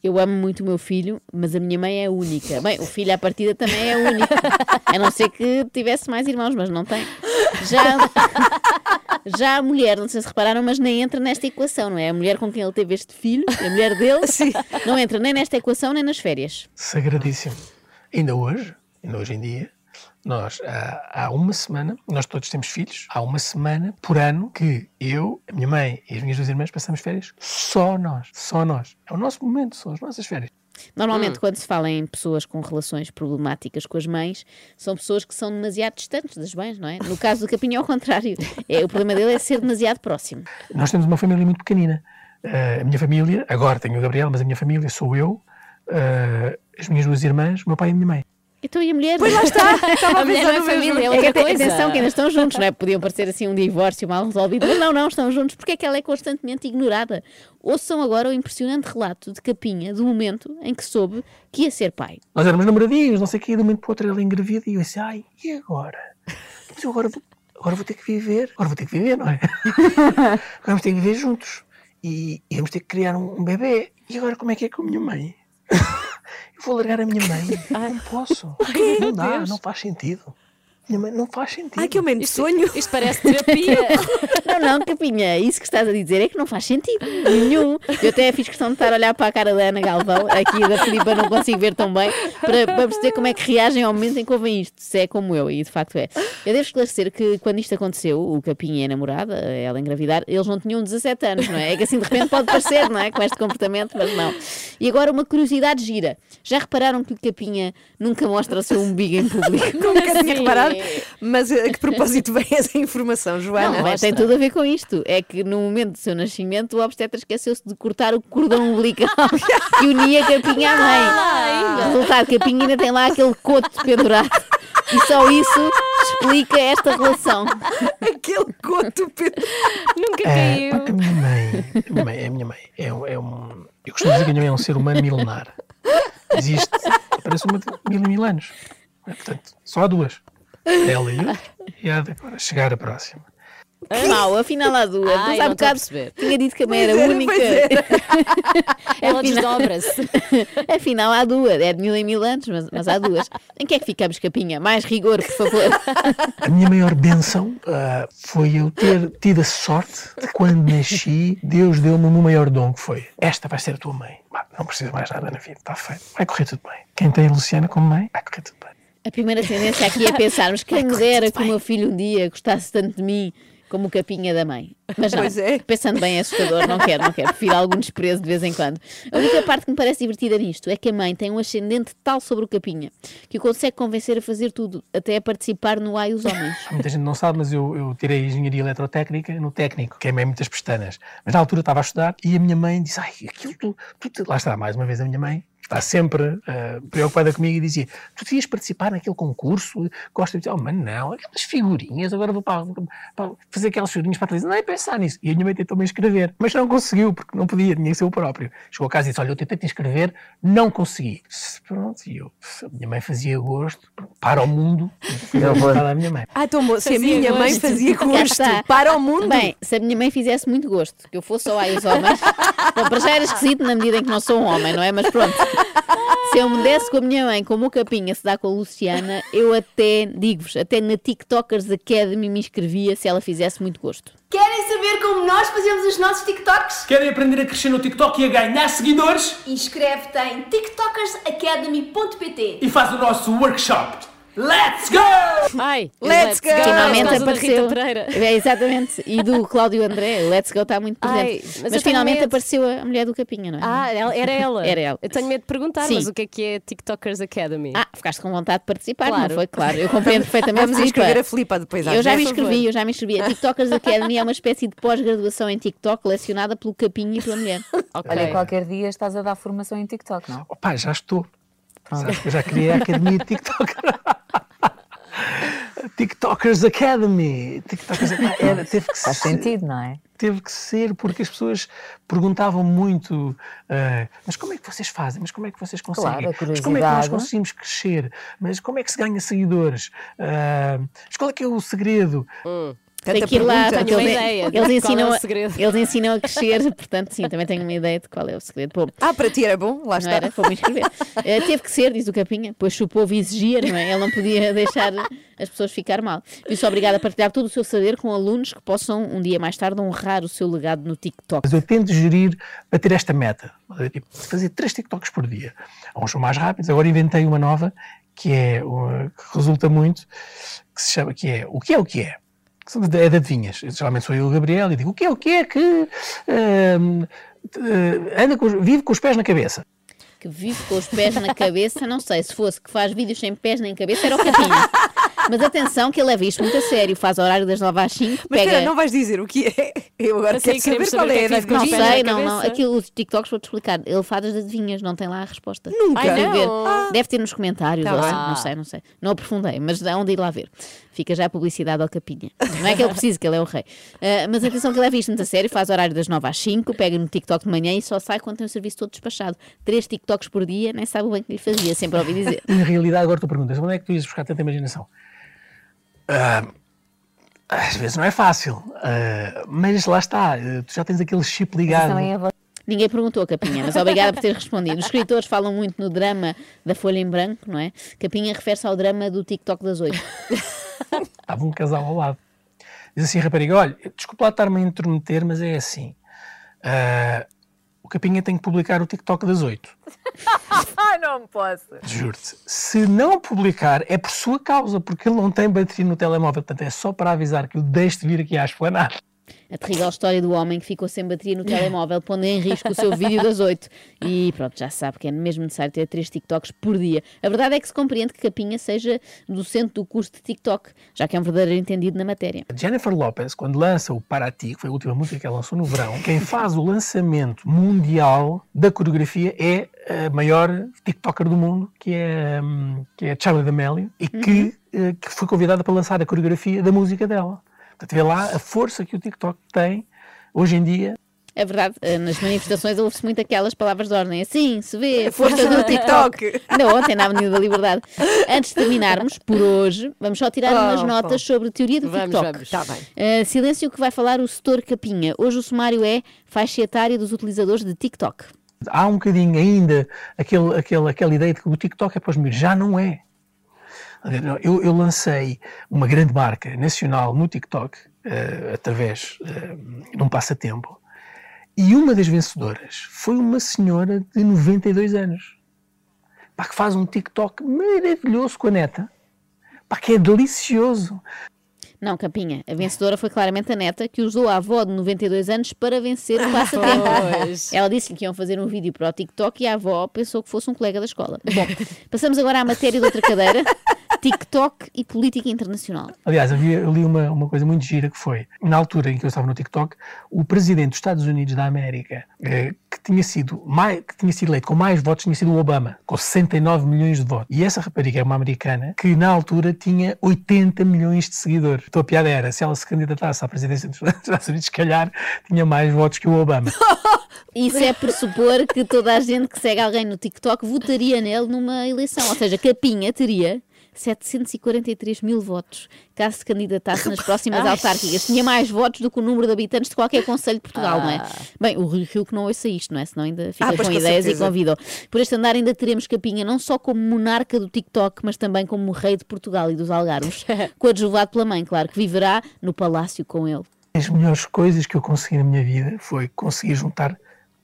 Eu amo muito o meu filho, mas a minha mãe é única. Bem, o filho à partida também é único. A não ser que tivesse mais irmãos, mas não tem. Já, já a mulher, não sei se repararam, mas nem entra nesta equação, não é? A mulher com quem ele teve este filho, a mulher dele, não entra nem nesta equação nem nas férias. Sagradíssimo. Ainda hoje, ainda hoje em dia, nós há, há uma semana, nós todos temos filhos, há uma semana por ano que eu, a minha mãe e as minhas duas irmãs passamos férias só nós, só nós. É o nosso momento, são as nossas férias. Normalmente, Hum. quando se fala em pessoas com relações problemáticas com as mães, são pessoas que são demasiado distantes das mães, não é? No caso do Capinho, é ao contrário. É, o problema dele é ser demasiado próximo. Nós temos uma família muito pequenina. Eh, a minha família, agora tenho o Gabriel, mas a minha família sou eu, eh, as minhas duas irmãs, o meu pai e a minha mãe. Então e a mulher? Pois lá está, estava a a mulher pensar não é no mesmo. família, é É outra que coisa. atenção que ainda estão juntos, não é? Podiam parecer assim um divórcio mal resolvido, mas não, não, estão juntos. Porque é que ela é constantemente ignorada? Ouçam agora o impressionante relato de Capinha do momento em que soube que ia ser pai. Nós éramos namoradinhos, não sei o quê, de um momento para o outro ela engravida e eu disse, ai, e agora? Mas eu agora vou, agora vou ter que viver, agora vou ter que viver, não é? agora vamos ter que viver juntos e, e vamos ter que criar um, um bebê. E agora como é que é com a minha mãe? Eu vou largar a minha mãe? Não posso. Não dá, Deus. não faz sentido. Minha mãe não faz sentido. Ai, que aumento de sonho. Isto parece terapia. Não, não, Capinha, isso que estás a dizer é que não faz sentido nenhum. Eu até fiz questão de estar a olhar para a cara da Ana Galvão, aqui da Filipa não consigo ver tão bem, para, para perceber como é que reagem ao momento em que ouvem isto, se é como eu, e de facto é. Eu devo esclarecer que quando isto aconteceu, o Capinha e a namorada, ela engravidar, eles não tinham 17 anos, não é? É que assim de repente pode parecer, não é? Com este comportamento, mas não. E agora uma curiosidade gira. Já repararam que o Capinha nunca mostra o seu umbigo em público? Nunca tinha reparado. Mas a que propósito vem essa informação, Joana? Não, é, tem tudo a ver com isto. É que no momento do seu nascimento o obstetra esqueceu-se de cortar o cordão umbilical que unia Capinha à mãe. Resultado, Capinha ainda tem lá aquele coto pendurado. E só isso explica esta relação. Aquele coto pendurado. Nunca É, pá, que a minha mãe, a minha mãe, é a minha mãe, é, um- é um, eu costumo dizer que a minha mãe é um ser humano milenar. Existe, parece uma de mil e mil anos. É, portanto, só há duas. Ela e eu, e há de agora chegar a próxima. Mal, afinal há duas. Ai, Mas há bocado perceber. tinha dito que a mãe Pois era era, única. pois era. Ela desdobra-se. Afinal, há duas. É de mil em mil anos, mas, mas há duas. Em que é que ficamos, Capinha? Mais rigor, por favor. A minha maior benção ah, foi eu ter tido a sorte de quando nasci, Deus deu-me o meu maior dom, que foi esta vai ser a tua mãe. Bah, não precisa mais nada na vida, está feito. Vai correr tudo bem. Quem tem a Luciana como mãe, vai correr tudo bem. A primeira tendência aqui é pensarmos quem me dera que o meu filho um dia gostasse tanto de mim como o capinha da mãe. Mas não, Pois é. pensando bem é assustador, não quero, não quero. Prefiro algum desprezo de vez em quando. A única parte que me parece divertida nisto é que a mãe tem um ascendente tal sobre o capinha que o consegue convencer a fazer tudo, até a participar no Ai os Homens. Muita gente não sabe, mas eu, eu tirei engenharia eletrotécnica no técnico, queimei muitas pestanas. Mas na altura estava a estudar e a minha mãe disse: Ai, aquilo tu, tu te-" Lá está, mais uma vez a minha mãe. Está sempre ah, preocupada comigo e dizia: Tu devias participar naquele concurso? Gosta de dizer, oh, mas não, aquelas figurinhas, agora vou para, para fazer aquelas figurinhas para a televisão. Não é pensar nisso. E a minha mãe tentou-me inscrever, mas não conseguiu, porque não podia, tinha que ser o próprio. Chegou a casa e disse: Olha, eu tentei te inscrever, não consegui. Pronto, e eu, se a minha mãe fazia gosto, para o mundo, eu vou dar à minha mãe. Ah, tão bom. Se a Fazia minha mãe gosto. fazia Cá gosto para o mundo. Bem, se a minha mãe fizesse muito gosto, que eu fosse só ai os homens, bom, para já era esquisito na medida em que não sou um homem, não é? Mas pronto. Se eu me desse com a minha mãe como o Capinha se dá com a Luciana, eu até, digo-vos, até na TikTokers Academy me inscrevia se ela fizesse muito gosto. Querem saber como nós fazemos os nossos TikToks? Querem aprender a crescer no TikTok e a ganhar seguidores? Inscreve-te em tiktokersacademy.pt E faz o nosso workshop. Let's go! Ai, Let's go! Finalmente apareceu. Rita Pereira. É, exatamente. E do Cláudio André, Let's Go está muito presente. Ai, mas mas finalmente apareceu a mulher do Capinha, não é? Ah, ela- era ela. Era ela. Eu tenho medo de perguntar, Sim. mas o que é que é TikTokers Academy? Ah, ficaste com vontade de participar, Claro. não foi? Claro, eu compreendo perfeitamente. Vamos inscrever a Filipa depois. Eu já me inscrevi, eu já me inscrevi. A TikTokers Academy é uma espécie de pós-graduação em TikTok lecionada pelo Capinha e pela mulher. Olha, qualquer dia estás a dar formação em TikTok, não? Opa, já estou. Eu já criei a Academia de TikTok. TikTokers Academy. TikTokers Academy. Era, teve que Faz ser- sentido, não é? Teve que ser porque as pessoas perguntavam muito ah, mas como é que vocês fazem? Mas como é que vocês conseguem? Claro, mas como é que nós conseguimos crescer? Mas como é que se ganha seguidores? Ah, mas qual é que é o segredo? Tem que ir lá, Tenho uma eles, ideia de eles qual é ensinam, segredo. eles ensinam a crescer, portanto, sim, também tenho uma ideia de qual é o segredo. Bom, Ah, para ti era bom? Lá não está. era? Vou-me inscrever. Eh, teve que ser, diz o Capinha, pois se o povo exigia, não é? Ele não podia deixar as pessoas ficar mal. Viu-se obrigado a partilhar todo o seu saber com alunos que possam, um dia mais tarde, honrar o seu legado no TikTok. Mas eu tento gerir para ter esta meta, tipo, fazer três TikToks por dia. Uns são mais rápidos, agora inventei uma nova que é uma- que resulta muito, que se chama que é o que é o que é. É de adivinhas. Geralmente sou eu o Gabriel e digo o que é o que é que eh, anda com os- vive com os pés na cabeça. Que vive com os pés na cabeça, não sei, se fosse que faz vídeos sem pés nem cabeça, era o Capinha. Mas atenção que ele leva isto muito a sério, faz horário das 9 às 5, Mas pega... espera, não vais dizer o que é? Eu agora Assim, quero saber qual saber que é é Não sei, não, não. Aquilo, os TikToks, vou-te explicar. Ele faz as adivinhas, não tem lá a resposta. Nunca. Deve Ai, ver. não. Deve ter nos comentários, Tá assim, não sei, não sei. Não aprofundei, mas há onde ir lá ver. Fica já a publicidade ao capinha. Não é que ele precise, que ele é o rei. Ah, mas atenção que ele leva isto muito a sério, faz horário das 9 às 5, pega no TikTok de manhã e só sai quando tem o serviço todo despachado. Três TikToks por dia, nem sabe o bem que lhe fazia, sempre ouvi dizer. Na realidade, agora tu perguntas, onde é que tu ias buscar tanta imaginação? Ah, às vezes não é fácil, ah, mas lá está, ah, tu já tens aquele chip ligado. É Ninguém perguntou Capinha, mas obrigada por ter respondido. Os escritores falam muito no drama da Folha em Branco, não é? Capinha refere-se ao drama do TikTok das oito. Estava um casal ao lado. Diz assim, rapariga, olha, desculpa lá estar-me a intrometer, mas é assim. ah, o Capinha tem que publicar o TikTok das oito. Ai, não posso. Juro-te. Se não publicar, é por sua causa, porque ele não tem bateria no telemóvel. Portanto, é só para avisar que eu deixo de vir aqui à esplanada. A terrível história do homem que ficou sem bateria no telemóvel, pondo em risco o seu vídeo das oito. E pronto, já sabe que é mesmo necessário ter três TikToks por dia. A verdade é que se compreende que Capinha seja docente do curso de TikTok, já que é um verdadeiro entendido na matéria. Jennifer Lopez, quando lança o Para Ti, que foi a última música que ela lançou no verão, quem faz o lançamento mundial da coreografia é a maior TikToker do mundo, que é, hum, que é Charlie D'Amelio, e que, eh, que foi convidada para lançar a coreografia da música dela. Portanto, vê lá a força que o TikTok tem hoje em dia. É verdade, eh, nas manifestações ouve-se muito aquelas palavras de ordem. Assim se vê a força do TikTok. Ainda ontem na Avenida da Liberdade. Antes de terminarmos, por hoje, vamos só tirar Oh, umas pá. notas sobre a teoria do Vamos, TikTok. vamos. Tá bem. Uh, silêncio que vai falar o setor Capinha. Hoje o sumário é faixa etária dos utilizadores de TikTok. Há um bocadinho ainda aquele, aquele, aquela ideia de que o TikTok é para os miúdos. Já não é. Eu, eu lancei uma grande marca nacional no TikTok, eh, através eh, de um passatempo, e uma das vencedoras foi uma senhora de 92 anos, pá, que faz um TikTok maravilhoso com a neta, pá, que é delicioso. Não, Capinha, a vencedora foi claramente a neta que usou a avó de 92 anos para vencer o passatempo. Pois. Ela disse-lhe que iam fazer um vídeo para o TikTok e a avó pensou que fosse um colega da escola. Bom, passamos agora à matéria de outra cadeira: TikTok e política internacional. Aliás, havia ali uma, uma coisa muito gira que foi, na altura em que eu estava no TikTok, o presidente dos Estados Unidos da América, eh, que, tinha sido mais, que tinha sido eleito com mais votos, tinha sido o Obama, com 69 milhões de votos. E essa rapariga é uma americana que na altura tinha 80 milhões de seguidores. Então a piada era, se ela se candidatasse à presidência dos Estados Unidos, se calhar tinha mais votos que o Obama. Isso é pressupor que toda a gente que segue alguém no TikTok votaria nele numa eleição. Ou seja, Capinha teria 743 mil votos caso se candidatasse nas próximas Ai. autárquicas. Tinha mais votos do que o número de habitantes de qualquer conselho de Portugal, não é? Ah. Bem, o Rui Rio que não ouça isto, não é? Senão ainda fica Ah, com com ideias certeza. e convidou. Por este andar ainda teremos Capinha não só como monarca do TikTok, mas também como rei de Portugal e dos Algarves, coadjuvado pela mãe, claro, que viverá no palácio com ele. As melhores coisas que eu consegui na minha vida foi conseguir juntar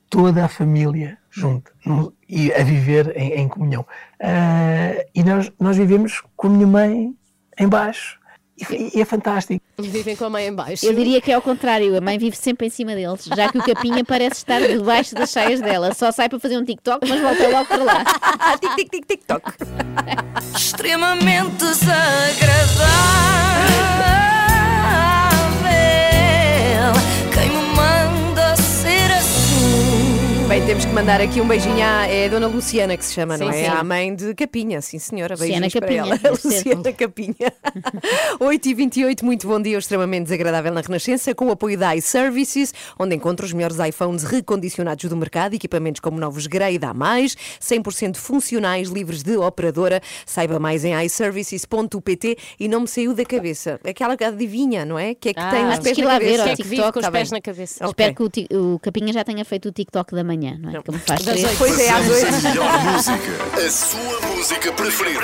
toda a família junto num- e a viver em, em comunhão. Ah, e nós, nós vivemos com a minha mãe em baixo e, e é fantástico. Vivem com a mãe em baixo. Eu diria que é ao contrário, a mãe vive sempre em cima deles, já que o capinha parece estar debaixo das saias dela. Só sai para fazer um TikTok, mas volta logo para lá. tic, tic, tic, TikTok. Extremamente desagradável. Quem Bem, temos que mandar aqui um beijinho à é a Dona Luciana que se chama, não Sim, é? sim. À mãe de Capinha, sim senhora. Luciana Beijinhos para Capinha, ela. Luciana Capinha. 8h28, muito bom dia, o extremamente desagradável na Renascença, com o apoio da iServices, onde encontra os melhores iPhones recondicionados do mercado, equipamentos como novos Grey da Mais, 100% funcionais, livres de operadora. Saiba mais em iServices.pt e não me saiu da cabeça. Aquela que adivinha, não é? Que é que Ah, tem os pés que na ver cabeça. TikTok. com os pés bem. na cabeça. Espero que o, o Capinha já tenha feito o TikTok da manhã, não é? Como faz Das três. oito. Pois é, às oito. A melhor música, a sua música preferida.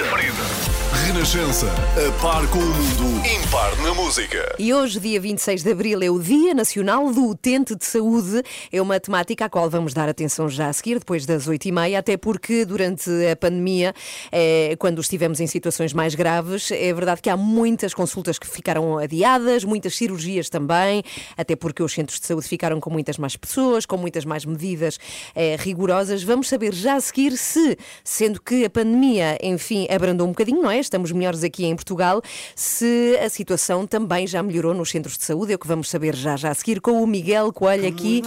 Renascença, a par com o mundo, impar na música. E hoje, dia 26 de abril, é o Dia Nacional do Utente de Saúde. É uma temática à qual vamos dar atenção já a seguir, depois das 8h30, até porque durante a pandemia, eh, quando estivemos em situações mais graves, é verdade que há muitas consultas que ficaram adiadas, muitas cirurgias também, até porque os centros de saúde ficaram com muitas mais pessoas, com muitas mais medidas eh, rigorosas. Vamos saber já a seguir se, sendo que a pandemia, enfim, abrandou um bocadinho, não é? Estamos melhores aqui em Portugal, se a situação também já melhorou nos centros de saúde. É o que vamos saber já já a seguir com o Miguel Coelho aqui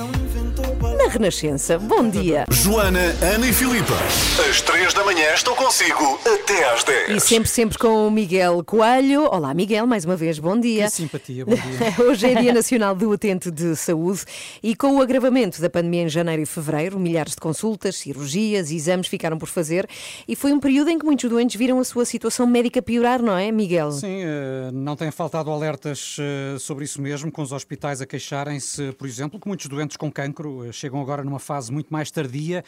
na Renascença. Bom dia. Joana, Ana e Filipa, às 3 da manhã estão consigo até às 10. E sempre, sempre com o Miguel Coelho. Olá, Miguel, mais uma vez, bom dia. Que simpatia, bom dia. Hoje é Dia Nacional do Utente de Saúde e com o agravamento da pandemia em janeiro e fevereiro, milhares de consultas, cirurgias, exames ficaram por fazer e foi um período em que muitos doentes viram a sua situação médica piorar, não é, Miguel? Sim, eh, não têm faltado alertas eh, sobre isso mesmo, com os hospitais a queixarem-se, por exemplo, que muitos doentes com cancro eh, chegam agora numa fase muito mais tardia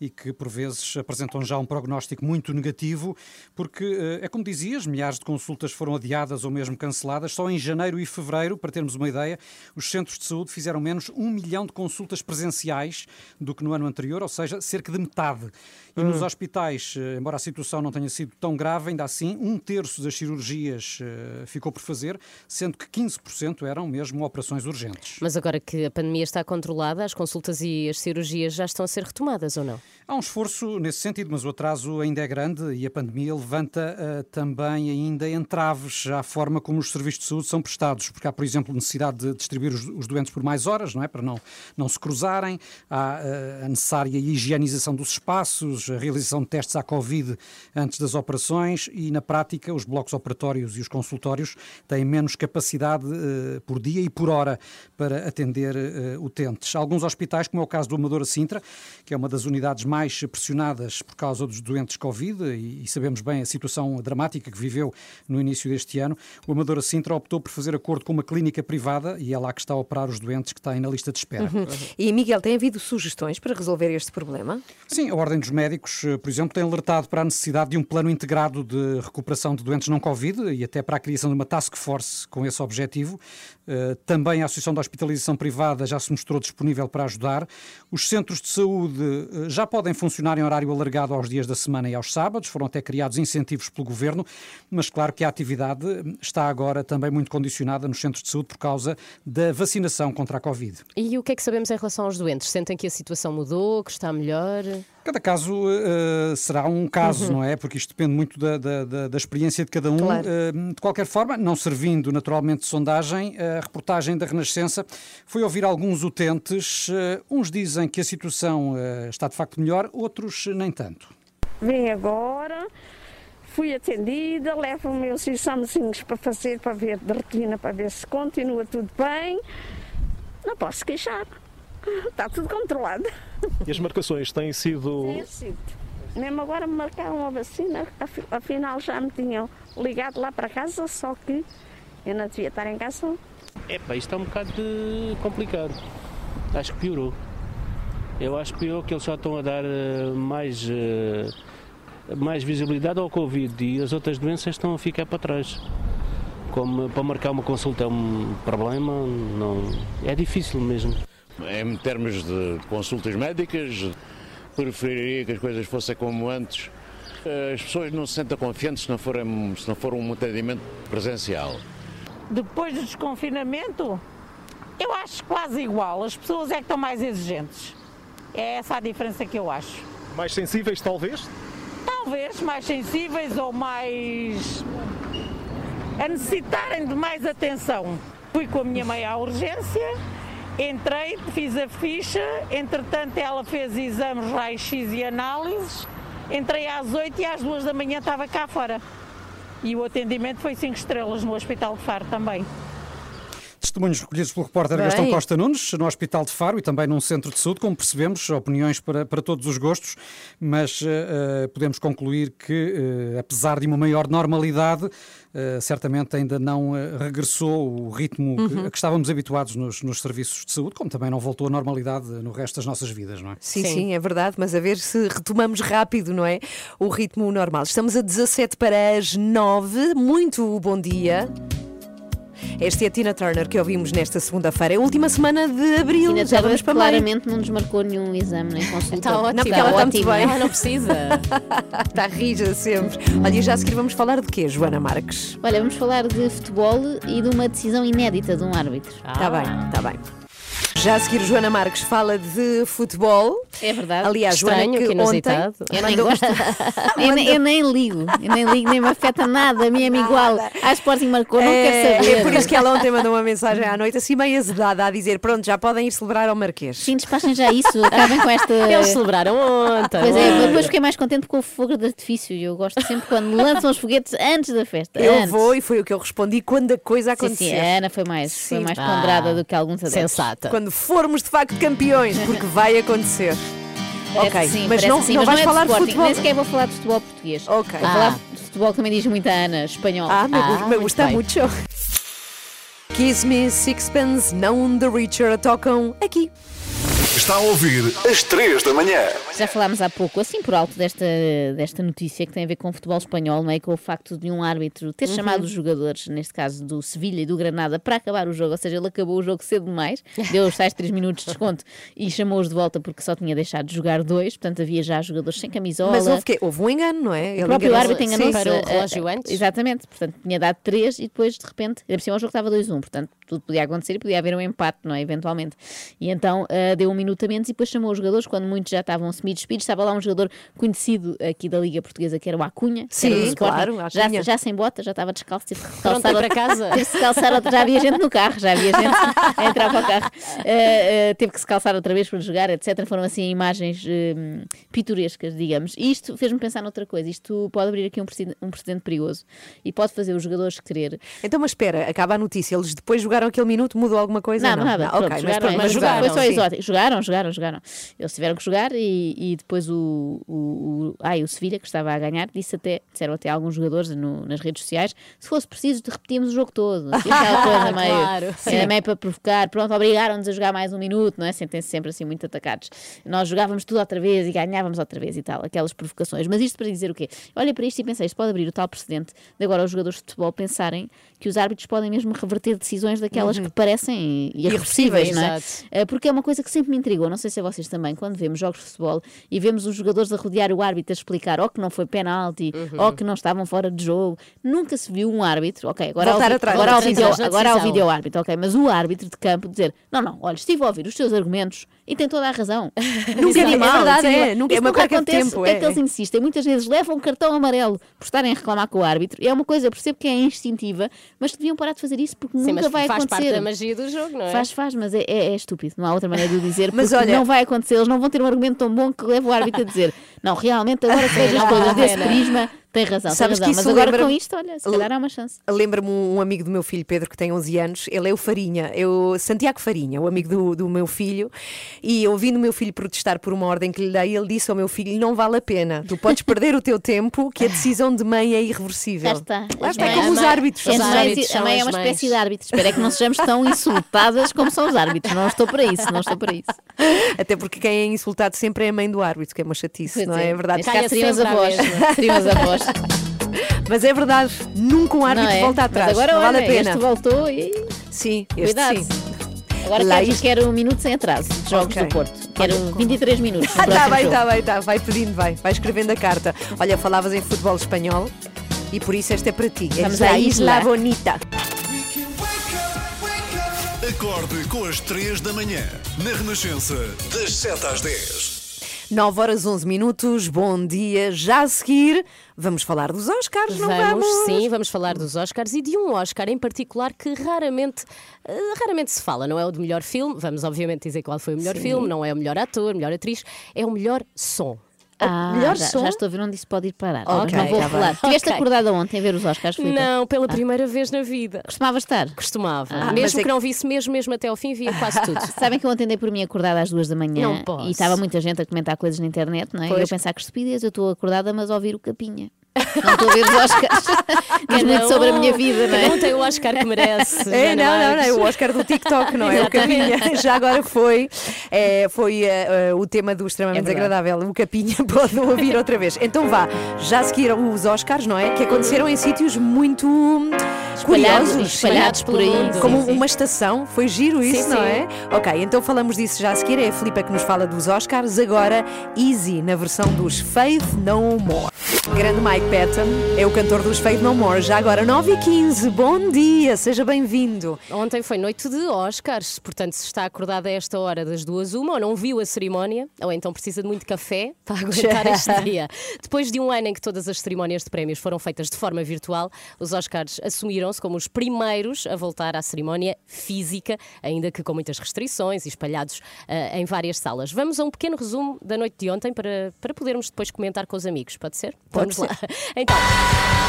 e que, por vezes, apresentam já um prognóstico muito negativo, porque, é como dizias, milhares de consultas foram adiadas ou mesmo canceladas. Só em janeiro e fevereiro, para termos uma ideia, os centros de saúde fizeram menos um milhão de consultas presenciais do que no ano anterior, ou seja, cerca de metade. E nos hospitais, eh, embora a situação não tenha sido tão grave, ainda assim, um terço das cirurgias eh, ficou por fazer, sendo que 15% eram mesmo operações urgentes. Mas agora que a pandemia está controlada, as consultas e as cirurgias já estão a ser retomadas ou não? Há um esforço nesse sentido, mas o atraso ainda é grande e a pandemia levanta eh, também ainda entraves à forma como os serviços de saúde são prestados, porque há, por exemplo, necessidade de distribuir os, os doentes por mais horas, não é? Para não, não se cruzarem, há eh, a necessária higienização dos espaços, a realização de testes à Covid antes das operações e, na prática, os blocos operatórios e os consultórios têm menos capacidade eh, por dia e por hora para atender utentes. Alguns hospitais, como é o caso do Amadora Sintra, que é uma das unidades mais pressionadas por causa dos doentes Covid, e, e sabemos bem a situação dramática que viveu no início deste ano, o Amadora Sintra optou por fazer acordo com uma clínica privada e é lá que está a operar os doentes que têm na lista de espera. Uhum. E Miguel, tem havido sugestões para resolver este problema? Sim, a Ordem dos Médicos, eh, por exemplo, tem alertado para a necessidade de um plano integrado de recuperação de doentes não Covid e até para a criação de uma task force com esse objetivo. Eh, Também a Associação da Hospitalização Privada já se mostrou disponível para ajudar. Os centros de saúde eh, já podem funcionar em horário alargado aos dias da semana e aos sábados, foram até criados incentivos pelo governo, mas claro que a atividade está agora também muito condicionada nos centros de saúde por causa da vacinação contra a Covid. E o que é que sabemos em relação aos doentes? Sentem que a situação mudou, que está melhor? Cada caso eh, será um caso, Uhum. não é? Porque isto depende muito da, da- da- experiência de cada um. Claro. Eh, de qualquer forma, não servindo naturalmente de sondagem, a reportagem da Renascença foi ouvir alguns utentes. Eh, uns dizem que a situação está de facto melhor, outros nem tanto. Vim agora, fui atendida, levo os meus examezinhos para fazer, para ver de retina, para ver se continua tudo bem. Não posso queixar. Está tudo controlado. E as marcações têm sido. Tem sido. Mesmo agora me marcaram a vacina, afi- afinal já me tinham ligado lá para casa, só que eu não devia estar em casa. Epá, isto é um bocado de complicado. Acho que piorou. Eu acho que piorou que eles já estão a dar eh, mais, eh, mais visibilidade ao Covid e as outras doenças estão a ficar para trás. Como para marcar uma consulta é um problema, não, é difícil mesmo. Em termos de consultas médicas, preferiria que as coisas fossem como antes. As pessoas não se sentem confiantes se não, forem, se não for um atendimento presencial. Depois do desconfinamento, eu acho quase igual. As pessoas é que estão mais exigentes. É essa a diferença que eu acho. Mais sensíveis, talvez? Talvez mais sensíveis ou mais. a necessitarem de mais atenção. Fui com a minha mãe à urgência, entrei, fiz a ficha, entretanto ela fez exames, raio-x e análises. Entrei às 8 e às 2 da manhã estava cá fora. E o atendimento foi 5 estrelas no Hospital de Faro também. Testemunhos recolhidos pelo repórter Bem. Gastão Costa Nunes, no Hospital de Faro e também num centro de saúde, como percebemos, opiniões para, para todos os gostos, mas eh, podemos concluir que, eh, apesar de uma maior normalidade, eh, certamente ainda não regressou o ritmo que- Uhum. a que estávamos habituados nos, nos serviços de saúde, como também não voltou à normalidade no resto das nossas vidas, não é? Sim, sim, é verdade, mas a ver se retomamos rápido, não é? O ritmo normal. Estamos a 17 para as 9. Muito bom dia. Esta é a Tina Turner que ouvimos nesta segunda-feira. É a última semana de abril. Tina já Turner vamos para claramente não desmarcou nenhum exame nem consulta. Está ótimo. Não, porque ela está muito bem. Ela não precisa. está rija sempre. Olha, e já a seguir vamos falar de quê, Joana Marques? Olha, vamos falar de futebol e de uma decisão inédita de um árbitro. Está bem, está bem. Já a seguir, Joana Marques fala de futebol. É verdade. Aliás, Joana, Estranho, que que inusitado. ontem Eu nem gosto. eu, nem, eu nem ligo. Eu nem ligo, nem me afeta nada. A mim é-me igual. A Sporting marcou, não é, quero saber. é por isso que ela ontem mandou uma mensagem à noite, assim meio azedada, a dizer: pronto, já podem ir celebrar ao Marquês. Sim, despachem já isso. Acabem com esta. Eles celebraram ontem. Pois é, depois fiquei mais contente com o fogo de artifício. e Eu gosto sempre quando lançam os foguetes antes da festa. Eu antes. vou e foi o que eu respondi quando a coisa Sim, acontecer. sim, a Ana foi mais, foi Sim. mais Ah, ponderada do que alguns adeptos. Quando formos de facto campeões, porque vai acontecer. Parece ok, sim, mas não, sim, não mas vais é falar de, Sporting, futebol. Nem sequer vou falar de futebol português. Ok. Vou Ah. falar de futebol que também diz muito a Ana, espanhol. Ah, me, gu- me gusta muito. Kiss Me Sixpence, não The Richer, tocam aqui. Está a ouvir às 3 da manhã. Já falámos há pouco, assim por alto, desta, desta notícia que tem a ver com o futebol espanhol, não é? Com o facto de um árbitro ter Uhum. chamado os jogadores, neste caso do Sevilha e do Granada, para acabar o jogo, ou seja, ele acabou o jogo cedo demais, deu os tais 3 minutos de desconto e chamou-os de volta porque só tinha deixado de jogar dois, portanto havia já jogadores sem camisola. Mas houve, quê? houve um engano, não é? O próprio árbitro enganou-se. Sim. eh, eh, Exatamente, portanto tinha dado 3 e depois de repente, ainda por cima o jogo estava 2-1, portanto tudo podia acontecer e podia haver um empate, não é? Eventualmente. E então eh, deu um minuto a menos e depois chamou os jogadores quando muitos já estavam semi-despidos. Estava lá um jogador conhecido aqui da Liga Portuguesa que era o Acunha, Sim, claro, já, Acunha. já sem bota, já estava descalço, teve que calçar outra- casa. Teve que se calçar outra, já havia gente no carro, já havia gente a entrar para o carro. Eh, eh, teve que se calçar outra vez para jogar, etc. Foram assim imagens eh, pitorescas, digamos. E isto fez-me pensar noutra coisa. Isto pode abrir aqui um precedente, um precedente perigoso e pode fazer os jogadores querer. Então, mas espera, acaba a notícia. Eles depois jogaram aquele minuto, mudou alguma coisa? Não, nada. ok, Pronto, mas jogaram, pronto, mas jogaram. Foi só sim. exótico. Jogaram, jogaram, jogaram. Eles tiveram que jogar e, e depois o, o, o, ai, o Sevilha, que estava a ganhar, disse até, disseram até alguns jogadores no- nas redes sociais, se fosse preciso, repetíamos o jogo todo. Assim, aquela coisa meio, Claro, era sim. meio para provocar. Pronto, obrigaram-nos a jogar mais um minuto, não é? Sentem-se sempre assim muito atacados. Nós jogávamos tudo outra vez e ganhávamos outra vez e tal, aquelas provocações. Mas isto para dizer o quê? Olha para isto e pensei, isto pode abrir o tal precedente de agora os jogadores de futebol pensarem que os árbitros podem mesmo reverter decisões daquelas Uhum. que parecem irreversíveis, não é? exato. Uh, Porque é uma coisa que sempre me intrigou, não sei se é vocês também, quando vemos jogos de futebol e vemos os jogadores a rodear o árbitro a explicar ou que não foi penalti, Uhum. ou que não estavam fora de jogo, nunca se viu um árbitro, ok, agora Voltar vi- atrás. agora o na agora vídeo árbitro, ok, mas o árbitro de campo dizer, não, não, olha, estive a ouvir os teus argumentos e tem toda a razão. Nunca é animal, verdade, isso é, animal. nunca- é uma nunca acontece. tempo, O que é é, que eles é. insistem? Muitas vezes levam um cartão amarelo por estarem a reclamar com o árbitro, é uma coisa, eu percebo que é instintiva, mas deviam parar de fazer isso porque Sim, nunca mas vai faz acontecer. parte da magia do jogo, não é? Faz, faz, mas é, é- é estúpido. Não há outra maneira de o dizer. Mas porque olha- não vai acontecer. Eles não vão ter um argumento tão bom que leve o árbitro a dizer não, realmente agora que vejo as coisas desse prisma, tem razão, Sabes tem que razão. Mas isso agora lembra- com isto, olha, se calhar há uma chance. Lembra-me um amigo do meu filho, Pedro, que tem 11 anos, ele é o Farinha, eu, Santiago Farinha, o amigo do, do meu filho, e ouvindo o meu filho protestar por uma ordem que lhe dei, ele disse ao meu filho: não vale a pena, tu podes perder o teu tempo, que a decisão de mãe é irreversível. Já está. Lá está, é como os árbitros. Os árbitros a mãe é uma mães. espécie de árbitro. Espero é que não sejamos tão insultadas como são os árbitros. Não estou para isso, não estou para isso. Até porque quem é insultado sempre é a mãe do árbitro, que é uma chatice, Pois não é? é. É verdade. Caso seriam as avós. Seriam as avós. Mas é verdade, nunca um árbitro é? volta Mas atrás. agora não vale olha, a pena. este voltou e Sim, este cuidado. sim. Agora Lá quero, isto- quero um minuto sem atraso de jogos Ok. do Porto. quero 23 minutos. Ah, tá próximo bem, jogo. tá bem, tá. Vai pedindo, vai. Vai escrevendo a carta. Olha, falavas em futebol espanhol e por isso esta é para ti. Vamos é à Isla isla. Bonita. Acorde com as 3 da manhã, na Renascença, das 7 às 10. 9 horas 11 minutos, bom dia. Já a seguir, vamos falar dos Oscars, não vamos? sim, vamos falar dos Oscars e de um Oscar em particular que raramente, eh, raramente se fala. Não é o de melhor filme, vamos obviamente dizer qual foi o melhor Sim. filme, não é o melhor ator, melhor atriz, é o melhor som. Ah, melhor já, som. já estou a ver onde isso pode ir parar. Ok, Mas não vou tá falar. bem. Estiveste Ok. acordada ontem a ver os Oscars? Filipe? Não, pela Ah. primeira vez na vida. Costumava estar? Costumava. Ah, mesmo é que não visse mesmo, mesmo até ao fim, via quase tudo. Sabem que eu ontem dei por mim acordada às duas da manhã Não posso. e estava muita gente a comentar coisas na internet, não é? E Pois. eu pensar que estupidez, eu estou acordada, mas a ouvir o capinha. Não estou a ver os Oscars. Diz muito sobre a minha vida, não é? Um tem o Oscar que merece. É, não, não, não, é o Oscar do TikTok, não é? O Capinha. Já agora foi, é, foi eh, eh, o tema do extremamente É desagradável. O Capinha pode ouvir outra vez. Então vá, já seguiram os Oscars, não é? Que aconteceram em sítios muito Espalhados, curiosos. espalhados por aí. Como Sim, sim. uma estação, foi giro isso, Sim, não sim. é? Ok, então falamos disso já a seguir. É a Filipa que nos fala dos Oscars. Agora, Easy, na versão dos Faith No More. Grande Mike Patton é o cantor dos Faith No More. Já agora, 9 h 15 bom dia, seja bem-vindo. Ontem foi noite de Oscars, portanto, se está acordado a esta hora das duas, uma, ou não viu a cerimónia, ou então precisa de muito café para aguentar este dia. Depois de um ano em que todas as cerimónias de prémios foram feitas de forma virtual, os Oscars assumiram-se como os primeiros a voltar à cerimónia física, ainda que com muitas restrições e espalhados ah, em várias salas. Vamos a um pequeno resumo da noite de ontem para, para podermos depois comentar com os amigos, pode ser? Pode Vamos lá. Então.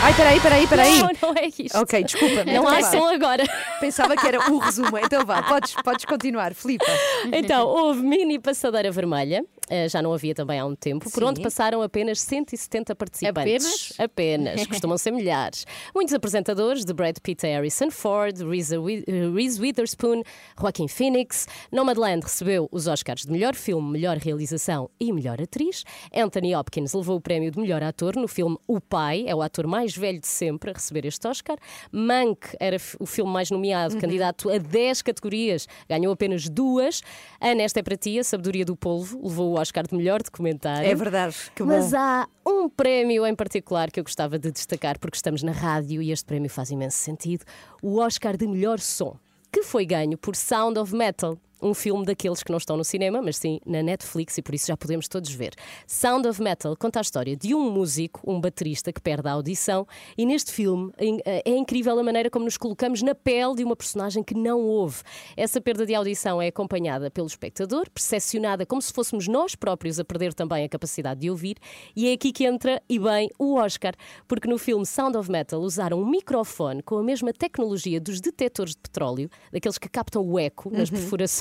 Ai, peraí, peraí, peraí. Não, não é isto. Ok, desculpa. Não então há vá. som agora. Pensava que era o resumo. Então vá, podes, podes continuar, Filipa. Então, houve mini passadeira vermelha, já não havia também há um tempo, por Sim. onde passaram apenas 170 participantes. Apenas? costumam ser milhares. Muitos apresentadores, de Brad Pitt a Harrison Ford, Reese, eh, Reese Witherspoon, Joaquin Phoenix. Nomadland recebeu os Oscars de melhor filme, melhor realização e melhor atriz. Anthony Hopkins levou o prémio de melhor ator no filme O Pai, é o ator mais velho de sempre a receber este Oscar. Mank era o filme mais nomeado, Uhum. candidato a 10 categorias, ganhou apenas duas. Ana, esta é para ti, a Sabedoria do Polvo, levou o Oscar de melhor documentário. É verdade, que Mas bom. há um prémio em particular que eu gostava de destacar, porque estamos na rádio e este prémio faz imenso sentido: o Oscar de melhor som, que foi ganho por Sound of Metal. Um filme daqueles que não estão no cinema, mas sim na Netflix e por isso já podemos todos ver. Sound of Metal conta a história de um músico, um baterista que perde a audição, e neste filme é incrível a maneira como nos colocamos na pele de uma personagem que não ouve. Essa perda de audição é acompanhada pelo espectador, percepcionada como se fôssemos nós próprios a perder também a capacidade de ouvir, e é aqui que entra, e bem, o Oscar, porque no filme Sound of Metal usaram um microfone com a mesma tecnologia dos detectores de petróleo, daqueles que captam o eco nas Uhum.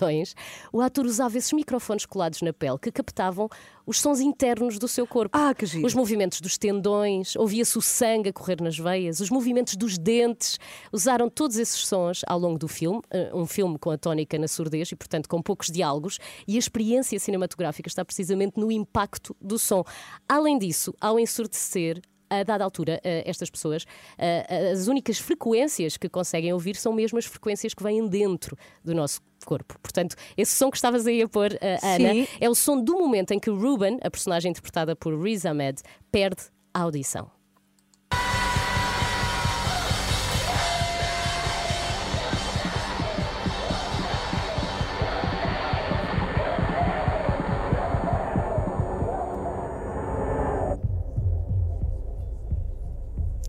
Perfurações. O ator usava esses microfones colados na pele que captavam os sons internos do seu corpo. Ah, que giro. Os movimentos dos tendões, ouvia-se o sangue a correr nas veias, os movimentos dos dentes. Usaram todos esses sons ao longo do filme, eh, um filme com a tónica na surdez e, portanto, com poucos diálogos, e a experiência cinematográfica está precisamente no impacto do som. Além disso, ao ensurdecer, a dada altura, estas pessoas, as únicas frequências que conseguem ouvir são mesmo as frequências que vêm dentro do nosso corpo. Portanto, esse som que estavas aí a pôr, Ana, Sim. é o som do momento em que Ruben, a personagem interpretada por Riz Ahmed, perde a audição.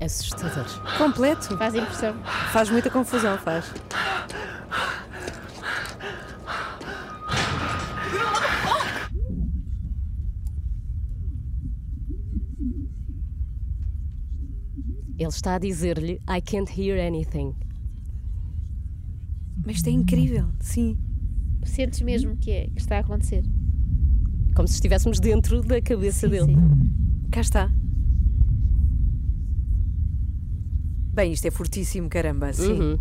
Assustador. Completo. Faz impressão. Faz muita confusão, faz. Ele está a dizer-lhe I can't hear anything. Mas isto é incrível, sim. Sentes mesmo que, é, que está a acontecer. Como se estivéssemos dentro da cabeça dele. Cá está. Bem, isto é fortíssimo, caramba, sim. Uhum.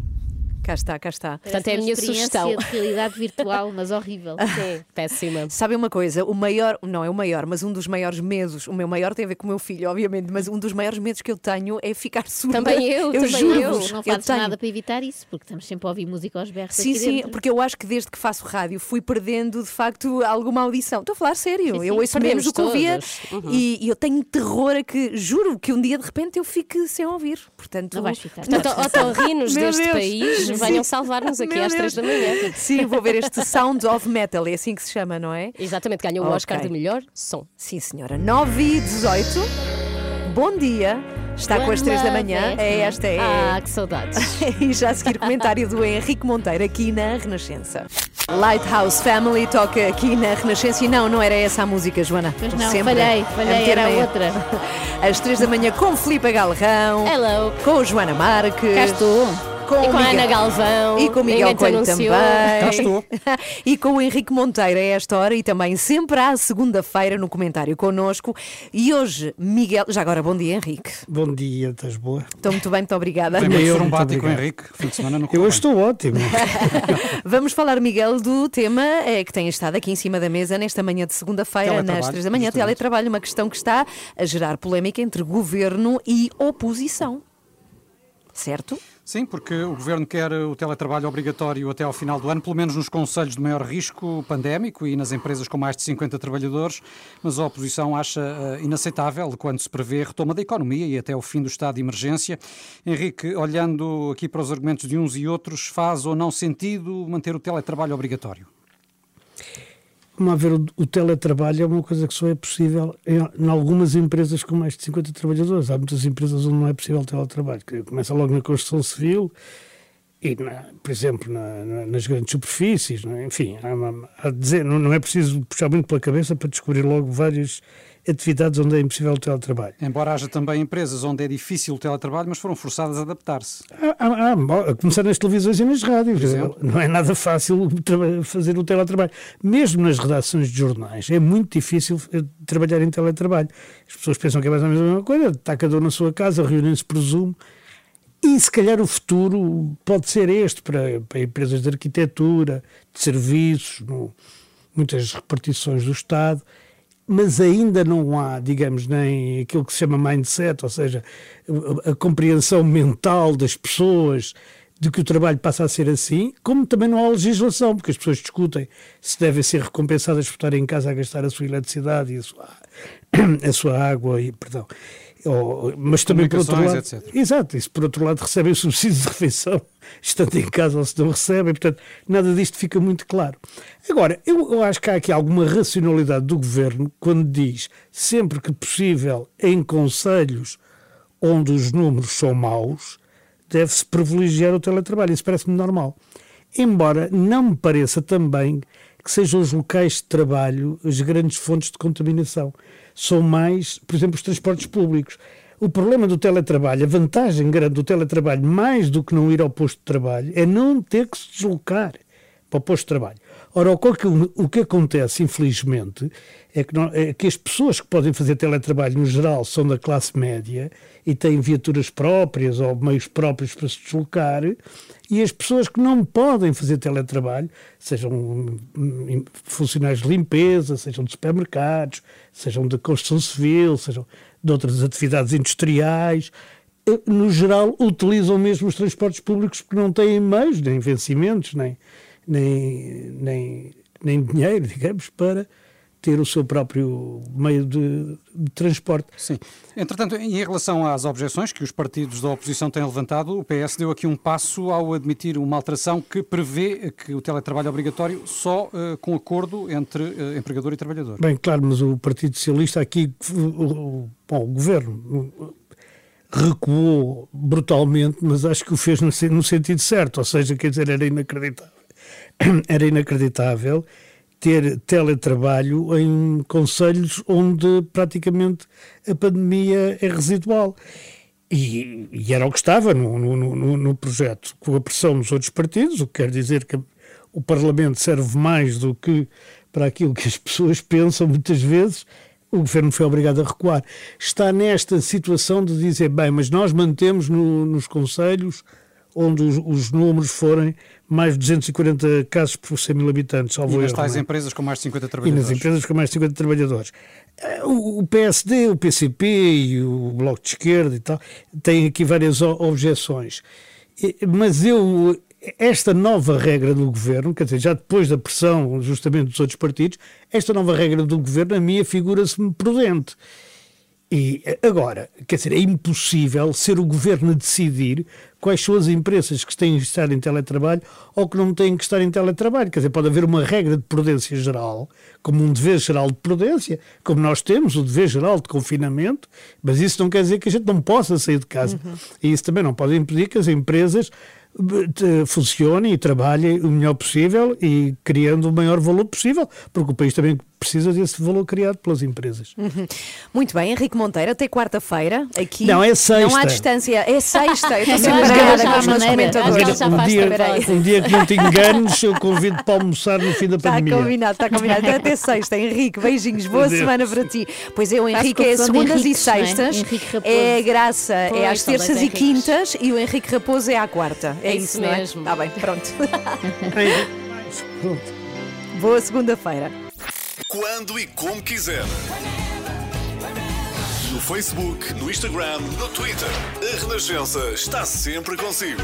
Cá está, cá está. Portanto, é a minha sugestão. de realidade virtual, mas horrível. Sim, péssima. Sabe uma coisa? O maior, não é o maior, mas um dos maiores medos, o meu maior tem a ver com o meu filho, obviamente, mas um dos maiores medos que eu tenho é ficar surda. Também eu, também juro eu. Não fazes nada para evitar isso, porque estamos sempre a ouvir música aos berros Sim, aqui sim, dentro. porque eu acho que desde que faço rádio fui perdendo de facto alguma audição. Estou a falar sério, Sim, sim, eu ouço menos do que ouvia. Uhum. e, e eu tenho terror a que, juro, que um dia de repente eu fique sem ouvir. Portanto, Não vais ficar. Portanto, otorrinos deste Deus. país. Venham salvar-nos aqui Meu às Deus. três da manhã. Sim, vou ver este Sound of Metal, é assim que se chama, não é? Exatamente, ganhou o Ok. Oscar de melhor som. Sim, senhora. 9 e 18. Bom dia. Está com as 3 da manhã. É esta é. Ah, que saudades. e já a seguir comentário do Henrique Monteiro aqui na Renascença. Lighthouse Family toca aqui na Renascença e não, não era essa a música, Joana. Pois não, sempre, falhei, falhei, era outra. Às 3 da manhã com Filipe Galrão. Hello. Com Joana Marques. Cá estou. Com, E com a Miguel- Ana Galvão. E com o Miguel Coelho também. Cá estou. e com o Henrique Monteiro a esta hora e também sempre à segunda-feira no comentário connosco. E hoje, Miguel. Já agora, bom dia, Henrique. Bom dia, estás boa? Estou muito bem, muito obrigada. Foi muito Eu, trombático, muito obrigado. Henrique. Fim de semana não Eu hoje estou ótimo. Vamos falar, Miguel, do tema eh, que tem estado aqui em cima da mesa nesta manhã de segunda-feira, nas três da manhã. justamente. Teletrabalho, uma questão que está a gerar polémica entre governo e oposição. Certo? Sim, porque o Governo quer o teletrabalho obrigatório até ao final do ano, pelo menos nos conselhos de maior risco pandémico e nas empresas com mais de 50 trabalhadores, mas a oposição acha eh, inaceitável quando se prevê retoma da economia e até o fim do estado de emergência. Henrique, olhando aqui para os argumentos de uns e outros, faz ou não sentido manter o teletrabalho obrigatório? Vamos lá ver, o, teletrabalho é uma coisa que só é possível em, em algumas empresas com mais de 50 trabalhadores. Há muitas empresas onde não é possível teletrabalho. Começa logo na construção civil e, na- por exemplo, na- na- nas grandes superfícies. não é? Enfim, há, há dizer, não, não é preciso puxar muito pela cabeça para descobrir logo várias atividades onde é impossível o teletrabalho. Embora haja também empresas onde é difícil o teletrabalho, mas foram forçadas a adaptar-se. Há- há, bom, a começar nas televisões e nas rádios. Por. Não é nada fácil fazer o teletrabalho. Mesmo nas redações de jornais, é muito difícil eh, trabalhar em teletrabalho. As pessoas pensam que é mais ou menos a mesma coisa, está cada um na sua casa, reúnem-se, presumo. E se calhar o futuro pode ser este para, para empresas de arquitetura, de serviços, no- muitas repartições do Estado, mas ainda não há, digamos, nem aquilo que se chama mindset, ou seja, a, compreensão mental das pessoas de que o trabalho passa a ser assim, como também não há legislação, porque as pessoas discutem se devem ser recompensadas por estarem em casa a gastar a sua eletricidade e a sua, a sua água, e, perdão. Ou- mas também por outro lado, etc. Exato, se por outro lado recebem subsídios de refeição, estando em casa ou se não recebem, portanto, nada disto fica muito claro. Agora, eu, eu acho que há aqui alguma racionalidade do governo quando diz sempre que possível em conselhos onde os números são maus, deve-se privilegiar o teletrabalho. Isso parece-me normal. Embora não me pareça também que sejam os locais de trabalho as grandes fontes de contaminação. São mais, por exemplo, os transportes públicos. O problema do teletrabalho, a vantagem grande do teletrabalho, mais do que não ir ao posto de trabalho, é não ter que se deslocar para o posto de trabalho. Ora, o que, o que acontece, infelizmente, é que, não- é que as pessoas que podem fazer teletrabalho, no geral, são da classe média e têm viaturas próprias ou meios próprios para se deslocar, e as pessoas que não podem fazer teletrabalho, sejam hum, funcionários de limpeza, sejam de supermercados, sejam de construção civil, sejam de outras atividades industriais, eh, no geral, utilizam mesmo os transportes públicos porque não têm meios, nem vencimentos, nem, nem, nem, nem dinheiro, digamos, para ter o seu próprio meio de, de transporte. Sim. Entretanto, em relação às objeções que os partidos da oposição têm levantado, o PS deu aqui um passo ao admitir uma alteração que prevê que o teletrabalho obrigatório só eh, com acordo entre eh, empregador e trabalhador. Bem, claro, mas o Partido Socialista aqui, o, o- bom, o governo recuou brutalmente, mas acho que o fez no, no sentido certo, ou seja, quer dizer, era inacreditável. Era inacreditável ter teletrabalho em conselhos onde praticamente a pandemia é residual. E, e era o que estava no, no, no- no projeto, com a pressão dos outros partidos, o que quer dizer que o Parlamento serve mais do que para aquilo que as pessoas pensam muitas vezes. O governo foi obrigado a recuar. Está nesta situação de dizer, bem, mas nós mantemos no- nos conselhos onde os, os números forem mais de 240 casos por 100 mil habitantes. E nas tais não é? empresas com mais de 50 E trabalhadores. nas empresas com mais de 50 trabalhadores. Eh, O PSD, o PCP e o Bloco de Esquerda e tal têm aqui várias objeções. E- Mas eu, esta nova regra do governo, quer dizer, já depois da pressão justamente dos outros partidos, esta nova regra do governo, a mim, figura-se-me prudente. E agora, quer dizer, é impossível ser o governo a decidir quais são as empresas que têm que estar em teletrabalho ou que não têm que estar em teletrabalho. Quer dizer, pode haver uma regra de prudência geral, como um dever geral de prudência, como nós temos o dever geral de confinamento, mas isso não quer dizer que a gente não possa sair de casa. E isso também não pode impedir que as empresas eh, funcionem e trabalhem o melhor possível e criando o maior valor possível, porque o país também precisa desse valor criado pelas empresas. Uhum. Muito bem, Henrique Monteiro, até quarta-feira, aqui. Não, é sexta. Não há distância, é sexta. Eu estou sempre ela com os meus comentadores. Um, dia, um dia que não te enganes, eu convido para almoçar no fim da Está pandemia. combinado, está combinado. Então, Até sexta, Henrique. Beijinhos, boa Adeus. semana para ti. Pois é, o Henrique é segundas e Henriques, não é? sextas. Henrique Raposo. É graça, é Pois, às são dois terças e quintas e o Henrique Raposo é à quarta. É, É isso, isso não é? mesmo. Está bem, pronto. Pronto. boa segunda-feira. Quando e como quiser. No Facebook, no Instagram, no Twitter. A Renascença está sempre consigo.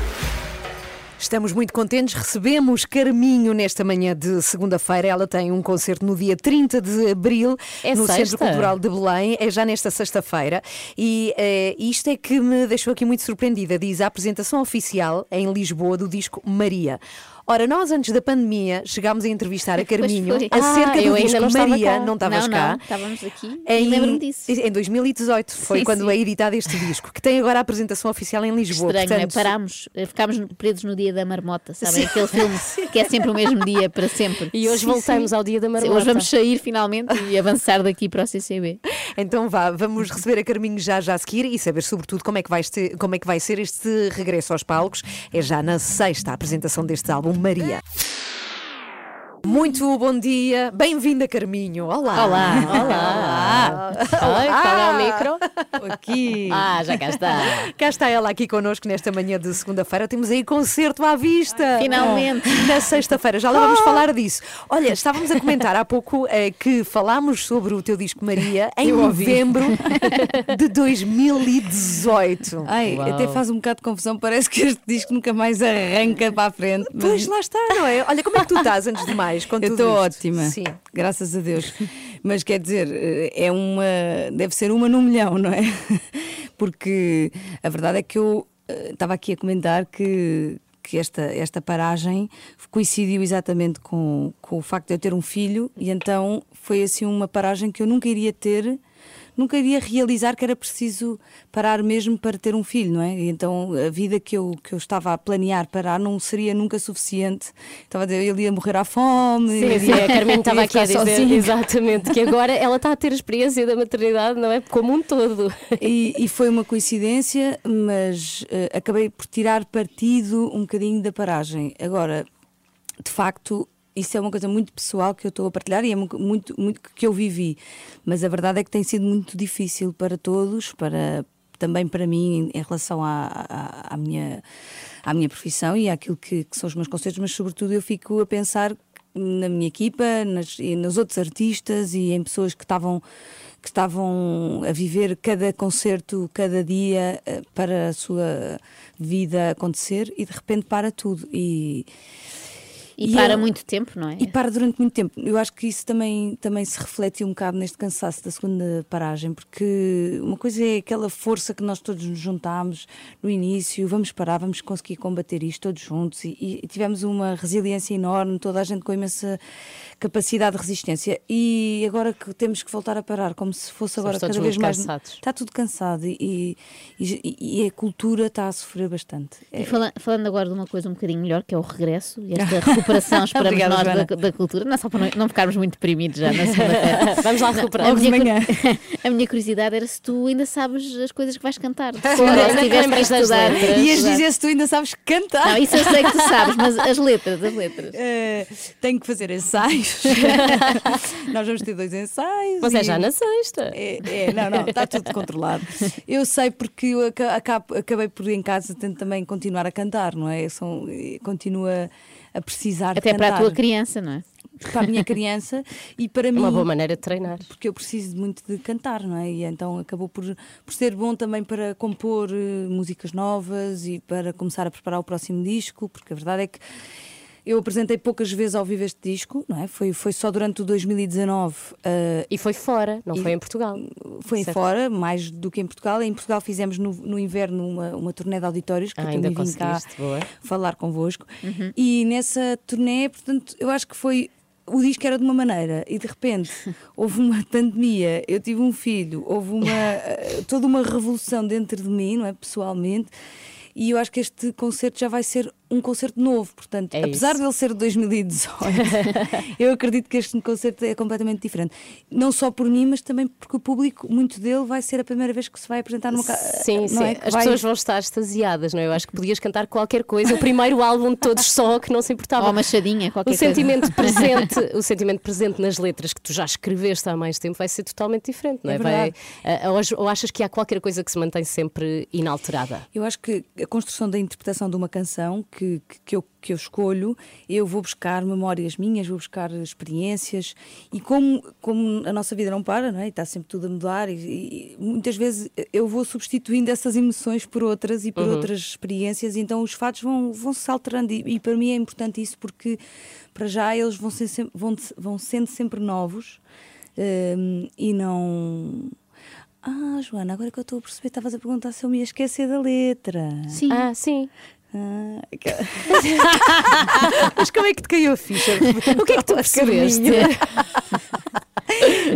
Estamos muito contentes. Recebemos Carminho nesta manhã de segunda-feira. Ela tem um concerto no dia 30 de abril É no sexta? Centro Cultural de Belém. É já nesta sexta-feira. E eh, isto é que me deixou aqui muito surpreendida. Diz a apresentação oficial em Lisboa do disco Maria. Ora, nós antes da pandemia chegámos a entrevistar a Carminho foi. acerca Ah, do disco não estava Maria. cá. Não estavas não, cá. não, estávamos aqui Em, e lembro-me disso. em 2018 foi Sim, quando sim. é editado este disco, que tem agora a apresentação oficial em Lisboa. Estranho, não é? Portanto, Parámos, eh, ficámos presos no dia da marmota, sabem? Aquele filme que é sempre o mesmo dia para sempre. E hoje Sim, voltamos sim. ao dia da marmota. Hoje vamos sair finalmente e avançar daqui para o CCB. Então vá, vamos receber a Carminho já já a seguir e saber sobretudo como é que vai, este- como é que vai ser este regresso aos palcos. É já na sexta a apresentação deste álbum Maria. Muito bom dia, bem-vinda Carminho. Olá. Olá. Olá. Ai, qual é o micro? Aqui. Ah, já cá está. Cá está ela aqui connosco nesta manhã de segunda-feira. Temos aí concerto à vista. Finalmente. Na sexta-feira, já lá vamos falar disso. Olha, estávamos a comentar há pouco eh, que falámos sobre o teu disco Maria em Eu ouvi. novembro de 2018. Ai, Uau. até faz um bocado de confusão, parece que este disco nunca mais arranca para a frente. mas Pois lá está, não é? Olha, como é que tu estás antes de mais? Com Eu estou ótima, Sim. graças a Deus. Mas quer dizer, eh, é uma. deve ser uma num milhão, não é? Porque a verdade é que eu eh, estava aqui a comentar que. Que esta, esta paragem coincidiu exatamente com, com o facto de eu ter um filho, e então foi assim uma paragem que eu nunca iria ter, nunca iria realizar que era preciso parar mesmo para ter um filho, não é? E então a vida que eu, que eu estava a planear parar não seria nunca suficiente. Estava a dizer, ele ia morrer à fome. Sim, a Carmen estava aqui a dizer sozinho. exatamente que agora ela está a ter a experiência da maternidade, não é? Como um todo. E, e foi uma coincidência, mas eh, acabei por tirar partido um bocadinho da paragem. Agora, de facto, isso é uma coisa muito pessoal que eu estou a partilhar e é mu- muito, muito que eu vivi. Mas a verdade é que tem sido muito difícil para todos, para também para mim em relação à, à, à minha à minha profissão e àquilo que, que são os meus concertos, mas sobretudo eu fico a pensar na minha equipa, nas, nos outros artistas e em pessoas que estavam que estavam a viver cada concerto, cada dia eh, para a sua vida acontecer e de repente para tudo e E para eu- muito tempo, não é? e para durante muito tempo. Eu acho que isso também, também se reflete um bocado neste cansaço da segunda paragem, porque uma coisa é aquela força que nós todos nos juntámos no início, vamos parar, vamos conseguir combater isto todos juntos e, e tivemos uma resiliência enorme, toda a gente com imensa capacidade de resistência. E agora que temos que voltar a parar, como se fosse agora todos cada vez mais. cansados. Está tudo cansado e, e, e a cultura está a sofrer bastante. E fala- falando agora de uma coisa um bocadinho melhor, que é o regresso e esta recuperação esperamos Obrigada, nós da, da cultura, não é só para não, não ficarmos muito deprimidos já na segunda-feira. Vamos lá Não, recuperar. A Logo de minha, a minha curiosidade era se tu ainda sabes as coisas que vais cantar. De Sim, cor, ou ainda se te tiveste das estudar. letras. Ias dizer se tu ainda sabes cantar. Não, isso eu sei que tu sabes, mas as letras, as letras. Eh, tenho que fazer ensaios. Nós vamos ter dois ensaios. Mas é e- já na sexta. É, é, não, não, está tudo controlado. Eu sei porque eu aca- acabo- acabei por em casa tento também continuar a cantar, não é? São, eh, continua a precisar de Até para a cantar. tua criança, não é? Para a minha criança e para mim. Uma boa maneira de treinar. Porque eu preciso muito de cantar, não é? E então acabou por, por ser bom também para compor eh, músicas novas e para começar a preparar o próximo disco, porque a verdade é que eu apresentei poucas vezes ao vivo este disco, não é? Foi, foi só durante o 2019. eh, E foi fora, não foi em Portugal. Foi em Certo. fora, mais do que em Portugal. Em Portugal fizemos no, no inverno uma, uma turnê de auditórios que Ah, eu ainda também vim cá boa. falar convosco. E nessa turnê, portanto, eu acho que foi. O disco era de uma maneira e de repente houve uma pandemia, eu tive um filho, houve uma, eh, toda uma revolução dentro de mim, não é? Pessoalmente. E eu acho que este concerto já vai ser um concerto novo, portanto, É apesar isso. dele ser de 2018, eu acredito que este concerto é completamente diferente. Não só por mim, mas também porque o público, muito dele, vai ser a primeira vez que se vai apresentar numa casa. Sim, sim. É? As vai- pessoas vão estar extasiadas, não é? Eu acho que podias cantar qualquer coisa. O primeiro álbum de todos só, que não se importava. Ou uma chadinha, qualquer o sentimento coisa. presente O sentimento presente nas letras que tu já escreveste há mais tempo vai ser totalmente diferente, não é? É Vai- verdade. ah, ou, ou achas que há qualquer coisa que se mantém sempre inalterada? Eu acho que a construção da interpretação de uma canção que, que, que eu, que eu escolho, eu vou buscar memórias minhas, vou buscar experiências e como, como a nossa vida não para, não é? E está sempre tudo a mudar e, e muitas vezes eu vou substituindo essas emoções por outras e por Uhum. outras experiências e então os fatos vão, vão se alterando e, e para mim é importante isso porque para já eles vão, ser vão, vão sendo sempre novos hum, e não... Ah, Joana, agora que eu estou a perceber, estavas a perguntar se eu me ia esquecer da letra. Sim. Ah, sim. Ah, Mas como é que te caiu a ficha? O que é que tu percebeste?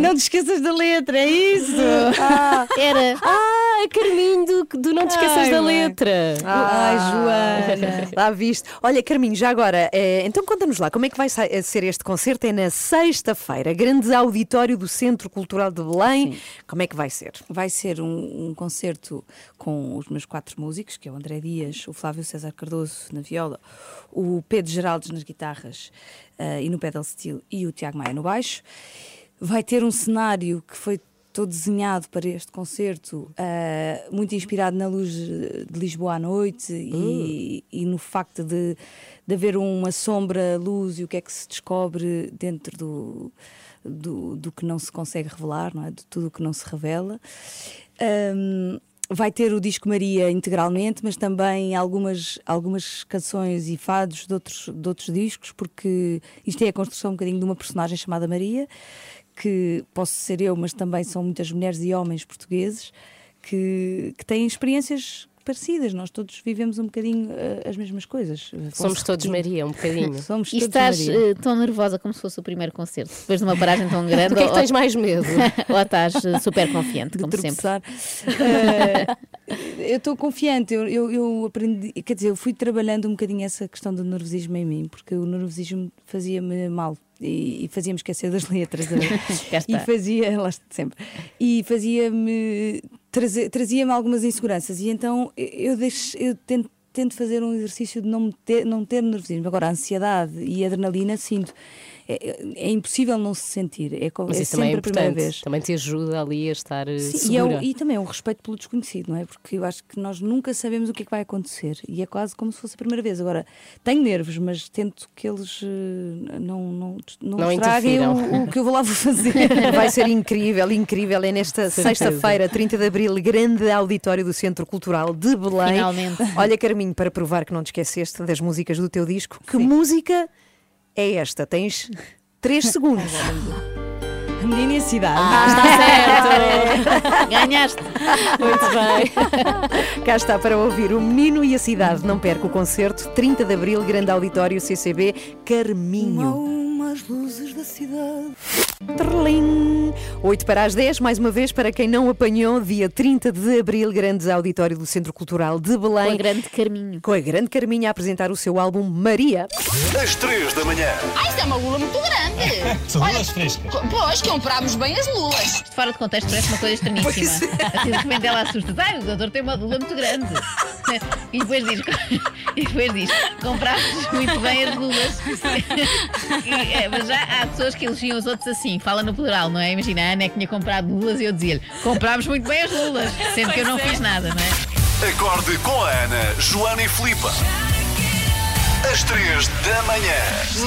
Não te esqueças da letra, é isso? Ah, Era. Ah, é Carminho do, do Não Te Esqueças Ai, da mãe. Letra. Ai, Joana. Está visto. Olha, Carminho, já agora, eh, então conta-nos lá, como é que vai sa- eh, ser este concerto? É na sexta-feira, grande auditório do Centro Cultural de Belém. Como é que vai ser? Vai ser um, um concerto com os meus quatro músicos, que é o André Dias, o Flávio César Cardoso na viola, o Pedro Geraldes nas guitarras eh, e no pedal steel e o Tiago Maia no baixo. Vai ter um cenário que foi todo desenhado para este concerto, eh, muito inspirado na luz de Lisboa à noite e, e no facto de, de haver uma sombra, luz e o que é que se descobre dentro do, do, do que não se consegue revelar, não é? de tudo o que não se revela. Ahm, vai ter o disco Maria integralmente, mas também algumas, algumas canções e fados de outros, de outros discos, porque isto é a construção um bocadinho de uma personagem chamada Maria, que posso ser eu, mas também são muitas mulheres e homens portugueses que, que têm experiências parecidas. Nós todos vivemos um bocadinho eh, as mesmas coisas. Somos todos Maria, um bocadinho. Somos E todos estás Maria. eh, tão nervosa como se fosse o primeiro concerto, depois de uma paragem tão grande. Do que é que ou- tens mais medo? ou estás eh, super confiante, de como sempre. tropeçar. Eh, eu estou confiante, eu, eu, eu aprendi, quer dizer, eu fui trabalhando um bocadinho essa questão do nervosismo em mim, porque o nervosismo fazia-me mal e, fazia-me esquecer das letras e fazia, lá sempre, e fazia-me, trazia-me algumas inseguranças e então eu, deixo, eu tento tento fazer um exercício de não, ter, não ter nervosismo. Agora, a ansiedade e a adrenalina sinto. É, é impossível não se sentir. É, Mas é isso também é sempre a primeira importante. vez. Também te ajuda ali a estar eh, Sim, e, é segura. e também é o respeito pelo desconhecido, não é? Porque eu acho que nós nunca sabemos o que é que vai acontecer e é quase como se fosse a primeira vez. Agora, tenho nervos, mas tento que eles eh, não, não, não, Não estraguem o, o que eu vou lá vou fazer. Vai ser incrível, incrível. É nesta sexta-feira, 30 de abril, grande auditório do Centro Cultural de Belém. Finalmente. Olha, Carminho, para provar que não te esqueceste das músicas do teu disco, que música é esta? Tens 3 segundos. Menina e a cidade. Ah, está certo! Ganhaste! Muito bem. Cá está para ouvir o Menino e a Cidade. Não perca o concerto, 30 de abril, grande auditório CCB, Carminho. Uma as luzes da cidade. Trlim. 8 para as 10, mais uma vez, para quem não apanhou, dia 30 de abril, grande auditório do Centro Cultural de Belém. Com a grande Carminho. Com a grande Carminho a apresentar o seu álbum Maria. Às 3 da manhã. Ah, isto é uma lula muito grande. São Olha, lulas frescas. Pois, comprámos bem as lulas. Fora de contexto parece uma coisa estranhíssima. Assim, de repente ela assusta. Ai, o doutor tem uma lula muito grande. E depois diz, e depois diz comprámos muito bem as lulas. É, mas já há pessoas que elogiam os outros assim, fala no plural, não é? Imagina, a Ana é que tinha comprado lulas e eu dizia-lhe, comprámos muito bem as lulas, sendo que eu não fiz nada, não é? Acorde com a Ana, Joana e Filipe. Às 3 da manhã,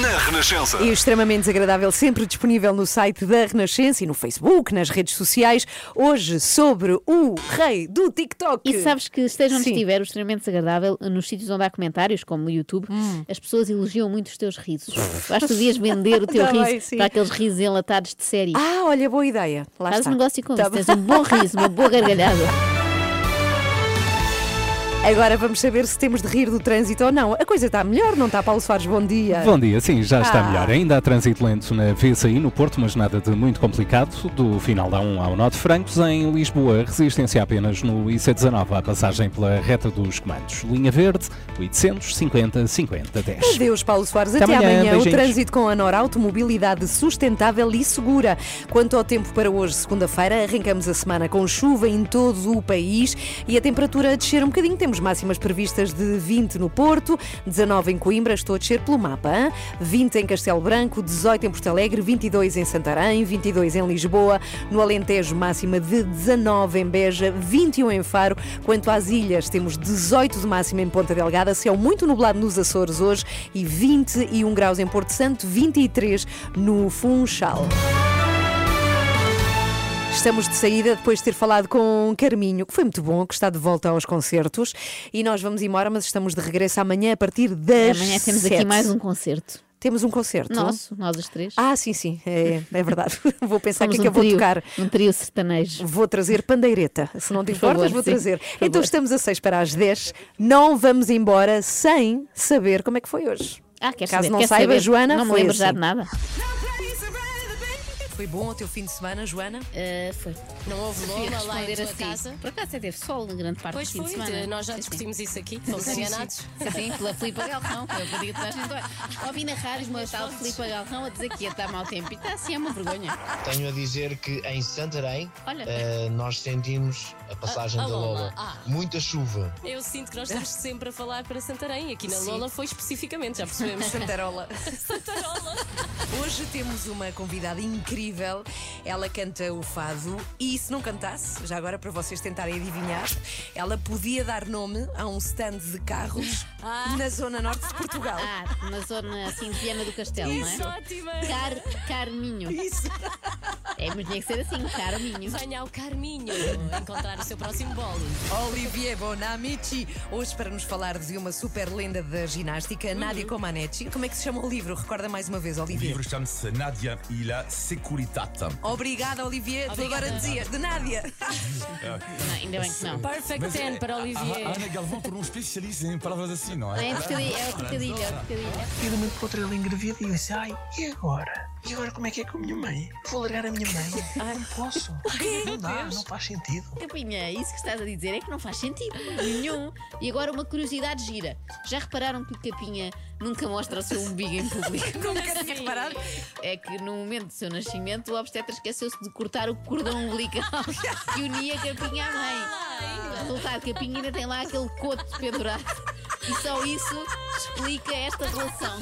na Renascença. E o extremamente desagradável, sempre disponível no site da Renascença e no Facebook, nas redes sociais. Hoje sobre o rei do TikTok. E sabes que esteja onde Sim. estiver, o extremamente desagradável, nos sítios onde há comentários, como no YouTube, Hum. as pessoas elogiam muito os teus risos. Acho que devias vender o teu Tá riso bem, para aqueles risos enlatados de série. Ah, olha, boa ideia. Lá Faz está. negócio com Tá isso. Tens um bom riso, uma boa gargalhada. Agora vamos saber se temos de rir do trânsito ou não. A coisa está melhor, não está, Paulo Soares? Bom dia. Bom dia, sim, já está Ah. melhor. Ainda há trânsito lento na VCI no Porto, mas nada de muito complicado. Do final da 1 ao Norte Francos, em Lisboa, resistência apenas no IC19, a passagem pela reta dos comandos. Linha Verde, 850 50 10. Adeus, Paulo Soares. Até Até, amanhã, amanhã. O trânsito com a Nor Automobilidade sustentável e segura. Quanto ao tempo para hoje, segunda-feira, arrancamos a semana com chuva em todo o país e a temperatura a descer um bocadinho. Temos máximas previstas de 20 no Porto, 19 em Coimbra, estou a descer pelo mapa. hein? 20 em Castelo Branco, 18 em Porto Alegre, 22 em Santarém, 22 em Lisboa, no Alentejo máxima de 19 em Beja, 21 em Faro. Quanto às ilhas, temos 18 de máxima em Ponta Delgada, céu muito nublado nos Açores hoje e 21 graus em Porto Santo, 23 no Funchal. Estamos de saída depois de ter falado com Carminho, que foi muito bom, que está de volta aos concertos. E nós vamos embora, mas estamos de regresso amanhã a partir das. Amanhã temos aqui sete. mais um concerto. Temos um concerto. Nosso, nós os três. Ah, sim, sim, é, é verdade. Vou pensar o que é Somos que eu um vou trio, tocar. Um trio sertanejo. Vou trazer pandeireta. Se não te Por importas, favor, vou sim, trazer. Então estamos a 6 para as 10. Não vamos embora sem saber como é que foi hoje. Ah, quer Caso saber? não quer saiba, saber? Joana, Não me foi lembro já assim. de nada. Foi bom o teu fim de semana, Joana? Eh, foi. Não houve lola lá em tua assim. casa? Por acaso até teve sol na grande parte Pois do fim de foi, semana. nós já Sim, sim. discutimos isso aqui, fomos Sim, sim. enganados. Sim, pela Filipa Galrão. Eu vou dizer que toda a gente olha, ouvi na rádio uma tal Filipa Galrão a dizer que ia estar mau tempo. E está assim, é uma vergonha. Tenho a dizer que em Santarém Olha. eh, nós sentimos a passagem A- a da Lola, Lola. ah. Muita chuva. Eu sinto que nós estamos sempre a falar para Santarém. Aqui na Sim. Lola foi especificamente, já percebemos. Santarola. Santarola. Hoje temos uma convidada incrível. Ela canta o fado e se não cantasse, já agora para vocês tentarem adivinhar, ela podia dar nome a um stand de carros na zona norte de Portugal. Ah, na zona assim Viana do Castelo, Isso, não é? ótima. Car, Carminho. Isso. É, mas tinha que ser assim, Carminho. Venha ao Carminho encontrar o seu próximo bolo. Olivier Bonamici, hoje para nos falar de uma super lenda da ginástica, Nadia Comaneci. Como é que se chama o livro? Recorda mais uma vez, O Olivier. livro chama-se Nadia e la Securitate. Obrigada, Olivier. Tu Obrigada. agora dizias de Nádia. Não, ainda bem que não. Perfect 10 para Olivier. A Ana Galvão tornou um especialista em palavras assim, não É, é trocadilho, é trocadilho, é o trocadilho. E de momento para outro ele engravida e eu disse, ai, e agora? E agora como é que é com a minha mãe? Vou largar a minha mãe? Ai, não posso. Não dá, não faz sentido. Capinha, isso que estás a dizer é que não faz sentido nenhum. E agora uma curiosidade gira. Já repararam que o Capinha nunca mostra o seu umbigo em público? Nunca tinha reparado. É que no momento do seu nascimento o obstetra esqueceu-se de cortar o cordão umbilical que unia Capinha à mãe. Resultado, Capinha ainda tem lá aquele coto pendurado. E só isso explica esta relação.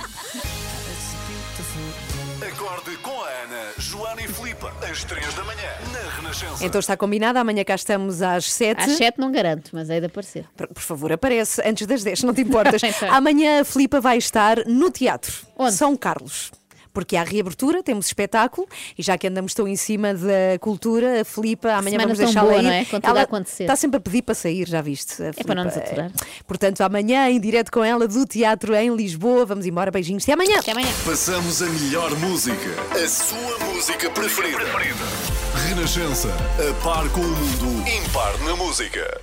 Acorde com a Ana, Joana e Filipe. Às 3 da manhã, na Renascença. Então está combinado, amanhã cá estamos às 7. Às 7 não garanto, mas é de aparecer. Por, por favor, aparece antes das 10, não te importas. Então. Amanhã a Filipa vai estar no Teatro São Carlos. Porque há reabertura, temos espetáculo e já que andamos tão em cima da cultura, a Filipa, amanhã semana vamos deixá-la ir. não é? Com tudo a acontecer. está sempre a pedir para sair, já viste? a para não nos aturar. É. Portanto, amanhã em direto com ela do Teatro em Lisboa. Vamos embora, beijinhos. Até amanhã. Até amanhã. Passamos a melhor música. A sua música preferida. Renascença. A par com o mundo. Impar na música.